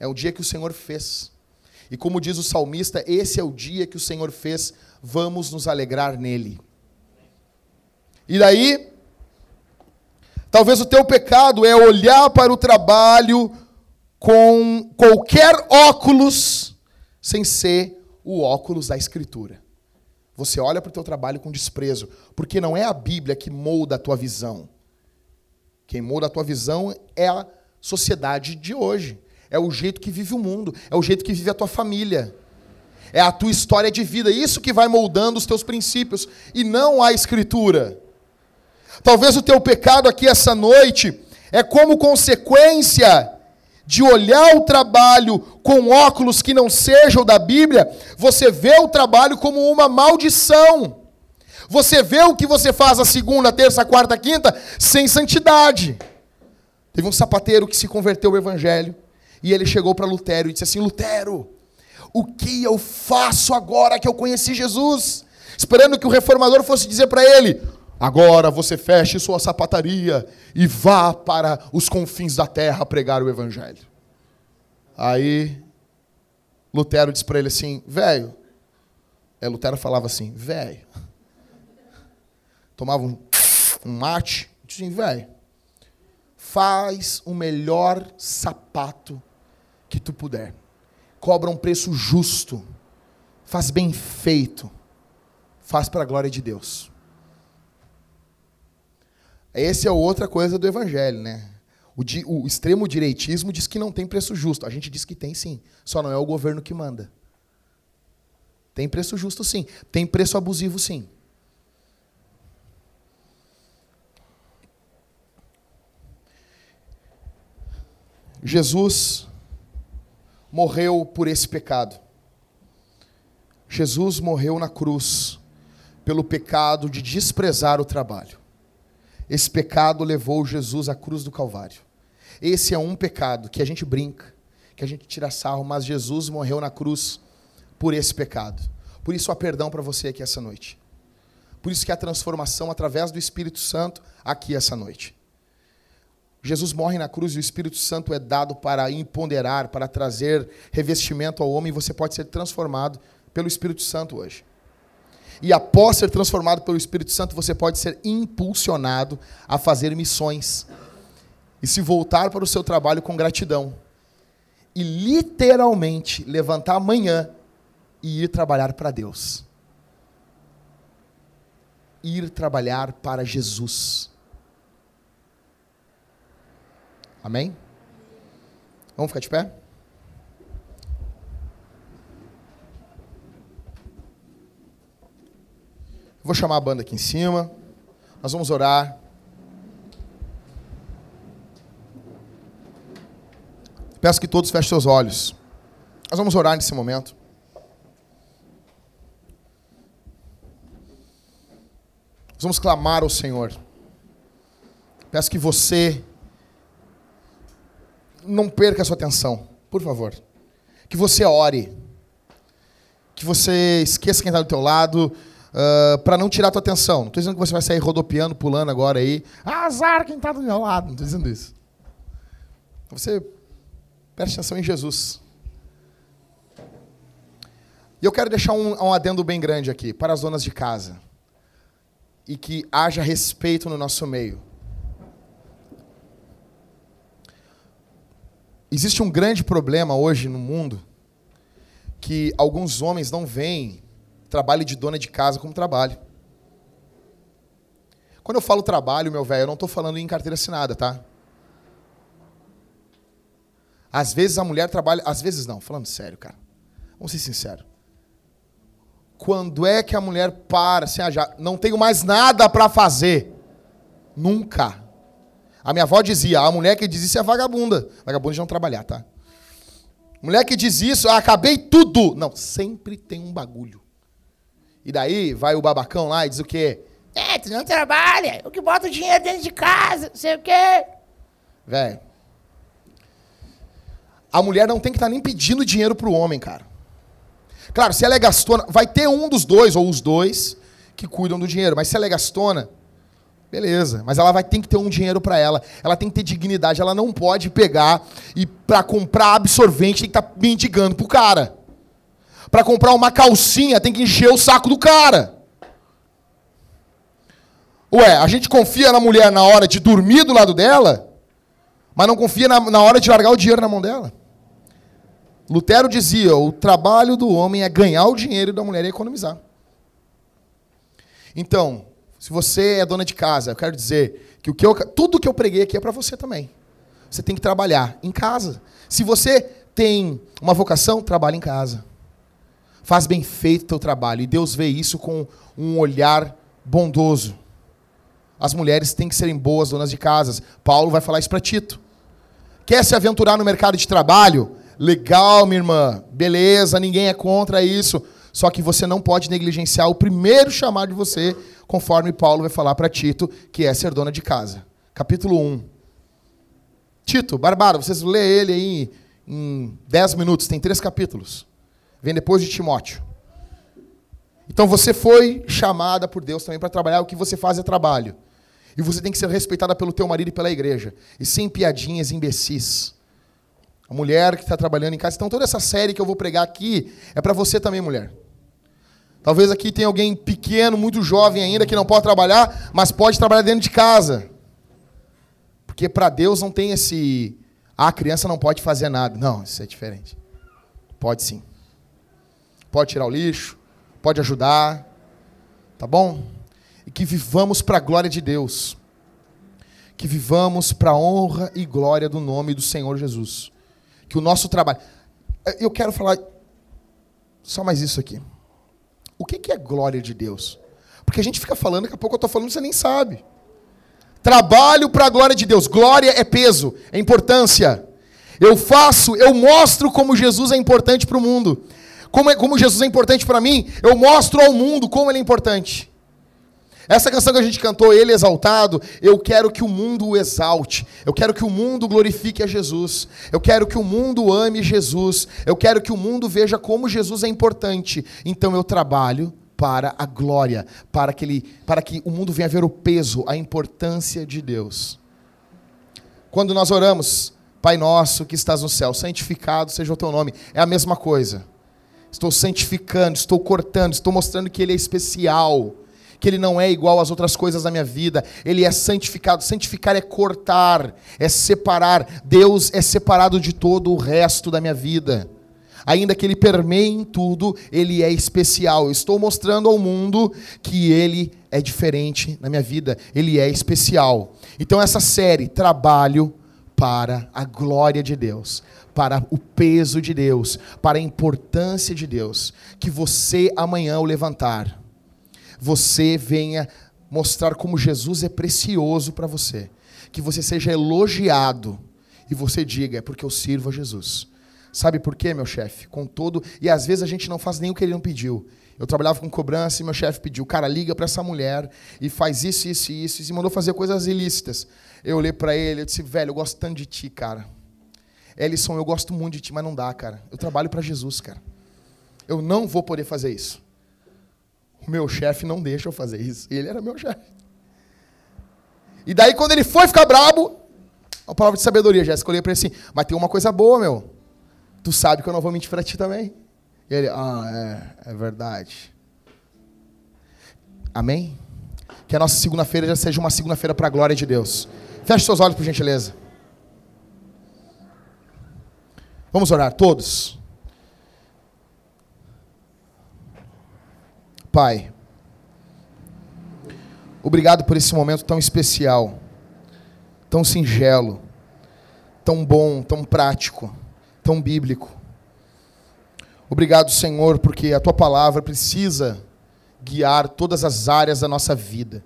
É o dia que o Senhor fez. E como diz o salmista, esse é o dia que o Senhor fez, vamos nos alegrar nele. E daí, talvez o teu pecado é olhar para o trabalho com qualquer óculos sem ser o óculos da Escritura. você olha para o teu trabalho com desprezo, porque não é a Bíblia que molda a tua visão. Quem molda a tua visão é a sociedade de hoje. É o jeito que vive o mundo, é o jeito que vive a tua família. É a tua história de vida, isso que vai moldando os teus princípios e não a escritura. Talvez o teu pecado aqui essa noite é como consequência de olhar o trabalho com óculos que não sejam da Bíblia, você vê o trabalho como uma maldição. Você vê o que você faz a segunda, terça, quarta, quinta sem santidade. Teve um sapateiro que se converteu ao evangelho e ele chegou para Lutero e disse assim: Lutero, o que eu faço agora que eu conheci Jesus? Esperando que o reformador fosse dizer para ele: Agora você feche sua sapataria e vá para os confins da terra pregar o evangelho. Aí Lutero disse para ele assim: Velho. É, Lutero falava assim: Velho. Tomava um, um mate. Disse assim: Velho. Faz o melhor sapato que tu puder. Cobra um preço justo. Faz bem feito. Faz para a glória de Deus. Essa é outra coisa do evangelho, né? O, di, o, extremo direitismo diz que não tem preço justo. A gente diz que tem sim. Só não é o governo que manda. Tem preço justo sim. Tem preço abusivo sim. Jesus morreu por esse pecado. Jesus morreu na cruz pelo pecado de desprezar o trabalho. Esse pecado levou Jesus à cruz do Calvário. Esse é um pecado que a gente brinca, que a gente tira sarro, mas Jesus morreu na cruz por esse pecado. Por isso há perdão para você aqui essa noite. Por isso que há transformação através do Espírito Santo aqui essa noite. Jesus morre na cruz e o Espírito Santo é dado para empoderar, para trazer revestimento ao homem, você pode ser transformado pelo Espírito Santo hoje. E após ser transformado pelo Espírito Santo, você pode ser impulsionado a fazer missões e se voltar para o seu trabalho com gratidão. E literalmente levantar amanhã e ir trabalhar para Deus. Ir trabalhar para Jesus. Amém? Vamos ficar de pé? Vou chamar a banda aqui em cima. Nós vamos orar. Peço que todos fechem seus olhos. Nós vamos orar nesse momento. Nós vamos clamar ao Senhor. Peço que você não perca a sua atenção, por favor. Que você ore. Que você esqueça quem está do teu lado, uh, ah, para não tirar a tua atenção. Não estou dizendo que você vai sair rodopiando, pulando agora aí. Azar quem está do meu lado. Não estou dizendo isso. Você preste atenção em Jesus. E eu quero deixar um, um adendo bem grande aqui para as donas de casa. E que haja respeito no nosso meio. Existe um grande problema hoje no mundo que alguns homens não veem trabalho de dona de casa como trabalho. Quando eu falo trabalho, meu velho, eu não estou falando em carteira assinada, tá? Às vezes a mulher trabalha, às vezes não, falando sério, cara. Vamos ser sinceros. Quando é que a mulher para, assim, ah, já não tenho mais nada para fazer? Nunca. A minha avó dizia, a mulher que diz isso é vagabunda. Vagabunda de não trabalhar, tá? Mulher que diz isso, ah, acabei tudo. Não, sempre tem um bagulho. E daí vai o babacão lá e diz o quê? É, tu não trabalha. O que bota o dinheiro dentro de casa, sei o quê. Velho. A mulher não tem que estar tá nem pedindo dinheiro pro homem, cara. Claro, se ela é gastona, vai ter um dos dois, ou os dois, que cuidam do dinheiro. Mas se ela é gastona, beleza. Mas ela vai ter que ter um dinheiro para ela. Ela tem que ter dignidade. Ela não pode pegar e para comprar absorvente tem que estar tá mendigando pro cara. Para comprar uma calcinha tem que encher o saco do cara. Ué, a gente confia na mulher na hora de dormir do lado dela, mas não confia na, na hora de largar o dinheiro na mão dela. Lutero dizia: o trabalho do homem é ganhar o dinheiro da mulher e economizar. Então, se você é dona de casa, eu quero dizer que o que eu, tudo que eu preguei aqui é para você também. Você tem que trabalhar em casa. Se você tem uma vocação, trabalhe em casa. Faz bem feito o teu trabalho. E Deus vê isso com um olhar bondoso. As mulheres têm que serem boas donas de casas. Paulo vai falar isso para Tito. Quer se aventurar no mercado de trabalho? Legal, minha irmã. Beleza, ninguém é contra isso. Só que você não pode negligenciar o primeiro chamado de você, conforme Paulo vai falar para Tito, que é ser dona de casa. Capítulo 1. Tito, Barbara, vocês lê ele aí em 10 minutos, tem três capítulos. Vem depois de Timóteo. Então você foi chamada por Deus também para trabalhar, o que você faz é trabalho. E você tem que ser respeitada pelo teu marido e pela igreja. E sem piadinhas imbecis. A mulher que está trabalhando em casa. Então toda essa série que eu vou pregar aqui é para você também, mulher. Talvez aqui tenha alguém pequeno, muito jovem ainda, que não pode trabalhar, mas pode trabalhar dentro de casa. Porque para Deus não tem esse. Ah, a criança não pode fazer nada. Não, isso é diferente. Pode sim. Pode tirar o lixo, pode ajudar. Tá bom? e que vivamos para a glória de Deus. Que vivamos para a honra e glória do nome do Senhor Jesus. Que o nosso trabalho. Eu quero falar só mais isso aqui. O que é glória de Deus? Porque a gente fica falando, daqui a pouco eu estou falando, você nem sabe. Trabalho para a glória de Deus. Glória é peso, é importância. Eu faço, eu mostro como Jesus é importante para o mundo. Como, é, como Jesus é importante para mim, eu mostro ao mundo como ele é importante. Essa canção que a gente cantou, Ele exaltado, eu quero que o mundo o exalte. Eu quero que o mundo glorifique a Jesus. Eu quero que o mundo ame Jesus. Eu quero que o mundo veja como Jesus é importante. Então eu trabalho para a glória, para que, ele, para que o mundo venha ver o peso, a importância de Deus. Quando nós oramos, Pai nosso que estás no céu, santificado seja o teu nome, é a mesma coisa. Estou santificando, estou cortando, estou mostrando que Ele é especial que ele não é igual às outras coisas da minha vida, ele é santificado. Santificar é cortar, é separar. Deus é separado de todo o resto da minha vida. Ainda que ele permeie em tudo, ele é especial. Eu estou mostrando ao mundo que ele é diferente na minha vida, ele é especial. Então, essa série, Trabalho para a glória de Deus, para o peso de Deus, para a importância de Deus, que você amanhã ao levantar você venha mostrar como Jesus é precioso para você. Que você seja elogiado e você diga, é porque eu sirvo a Jesus. Sabe por quê, meu chefe? Com todo. E às vezes a gente não faz nem o que ele não pediu. Eu trabalhava com cobrança e meu chefe pediu, cara, liga para essa mulher e faz isso, isso e isso, e mandou fazer coisas ilícitas. Eu olhei para ele, eu disse, velho, eu gosto tanto de ti, cara. Ellison, eu gosto muito de ti, mas não dá, cara. Eu trabalho para Jesus, cara. Eu não vou poder fazer isso. Meu chefe não deixa eu fazer isso. Ele era meu chefe. E daí, quando ele foi ficar brabo, a palavra de sabedoria, já escolhi para ele assim: Mas tem uma coisa boa, meu. Tu sabe que eu não vou mentir para ti também. E ele, ah, é, é verdade. Amém? Que a nossa segunda-feira já seja uma segunda-feira para a glória de Deus. Feche seus olhos, por gentileza. Vamos orar, todos. Pai, obrigado por esse momento tão especial, tão singelo, tão bom, tão prático, tão bíblico. Obrigado, Senhor, porque a tua palavra precisa guiar todas as áreas da nossa vida.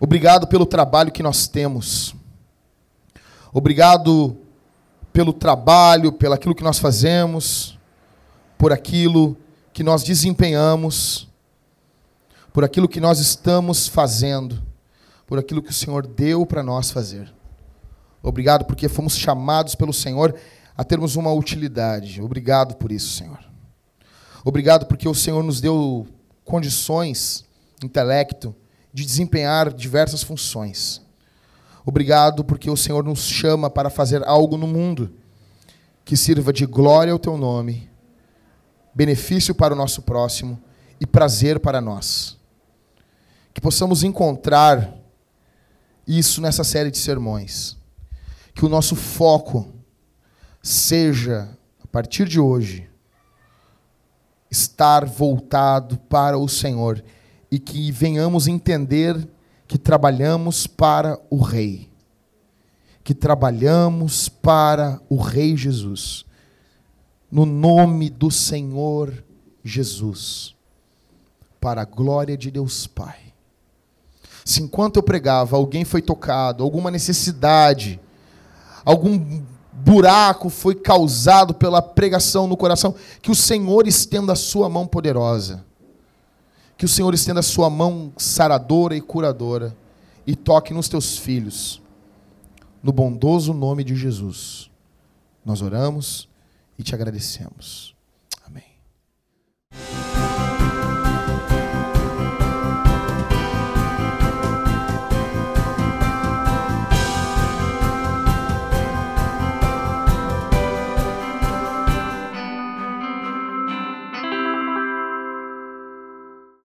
Obrigado pelo trabalho que nós temos. Obrigado pelo trabalho, pelo aquilo que nós fazemos, por aquilo que nós desempenhamos, por aquilo que nós estamos fazendo, por aquilo que o Senhor deu para nós fazer. Obrigado porque fomos chamados pelo Senhor a termos uma utilidade. Obrigado por isso, Senhor. Obrigado porque o Senhor nos deu condições, intelecto, de desempenhar diversas funções. Obrigado porque o Senhor nos chama para fazer algo no mundo que sirva de glória ao teu nome benefício para o nosso próximo e prazer para nós. Que possamos encontrar isso nessa série de sermões. Que o nosso foco seja, a partir de hoje, estar voltado para o Senhor e que venhamos entender que trabalhamos para o Rei. Que trabalhamos para o Rei Jesus. No nome do Senhor Jesus. Para a glória de Deus Pai. Se enquanto eu pregava, alguém foi tocado, alguma necessidade, algum buraco foi causado pela pregação no coração, que o Senhor estenda a sua mão poderosa. Que o Senhor estenda a sua mão saradora e curadora e toque nos teus filhos. No bondoso nome de Jesus. Nós oramos e te agradecemos. Amém.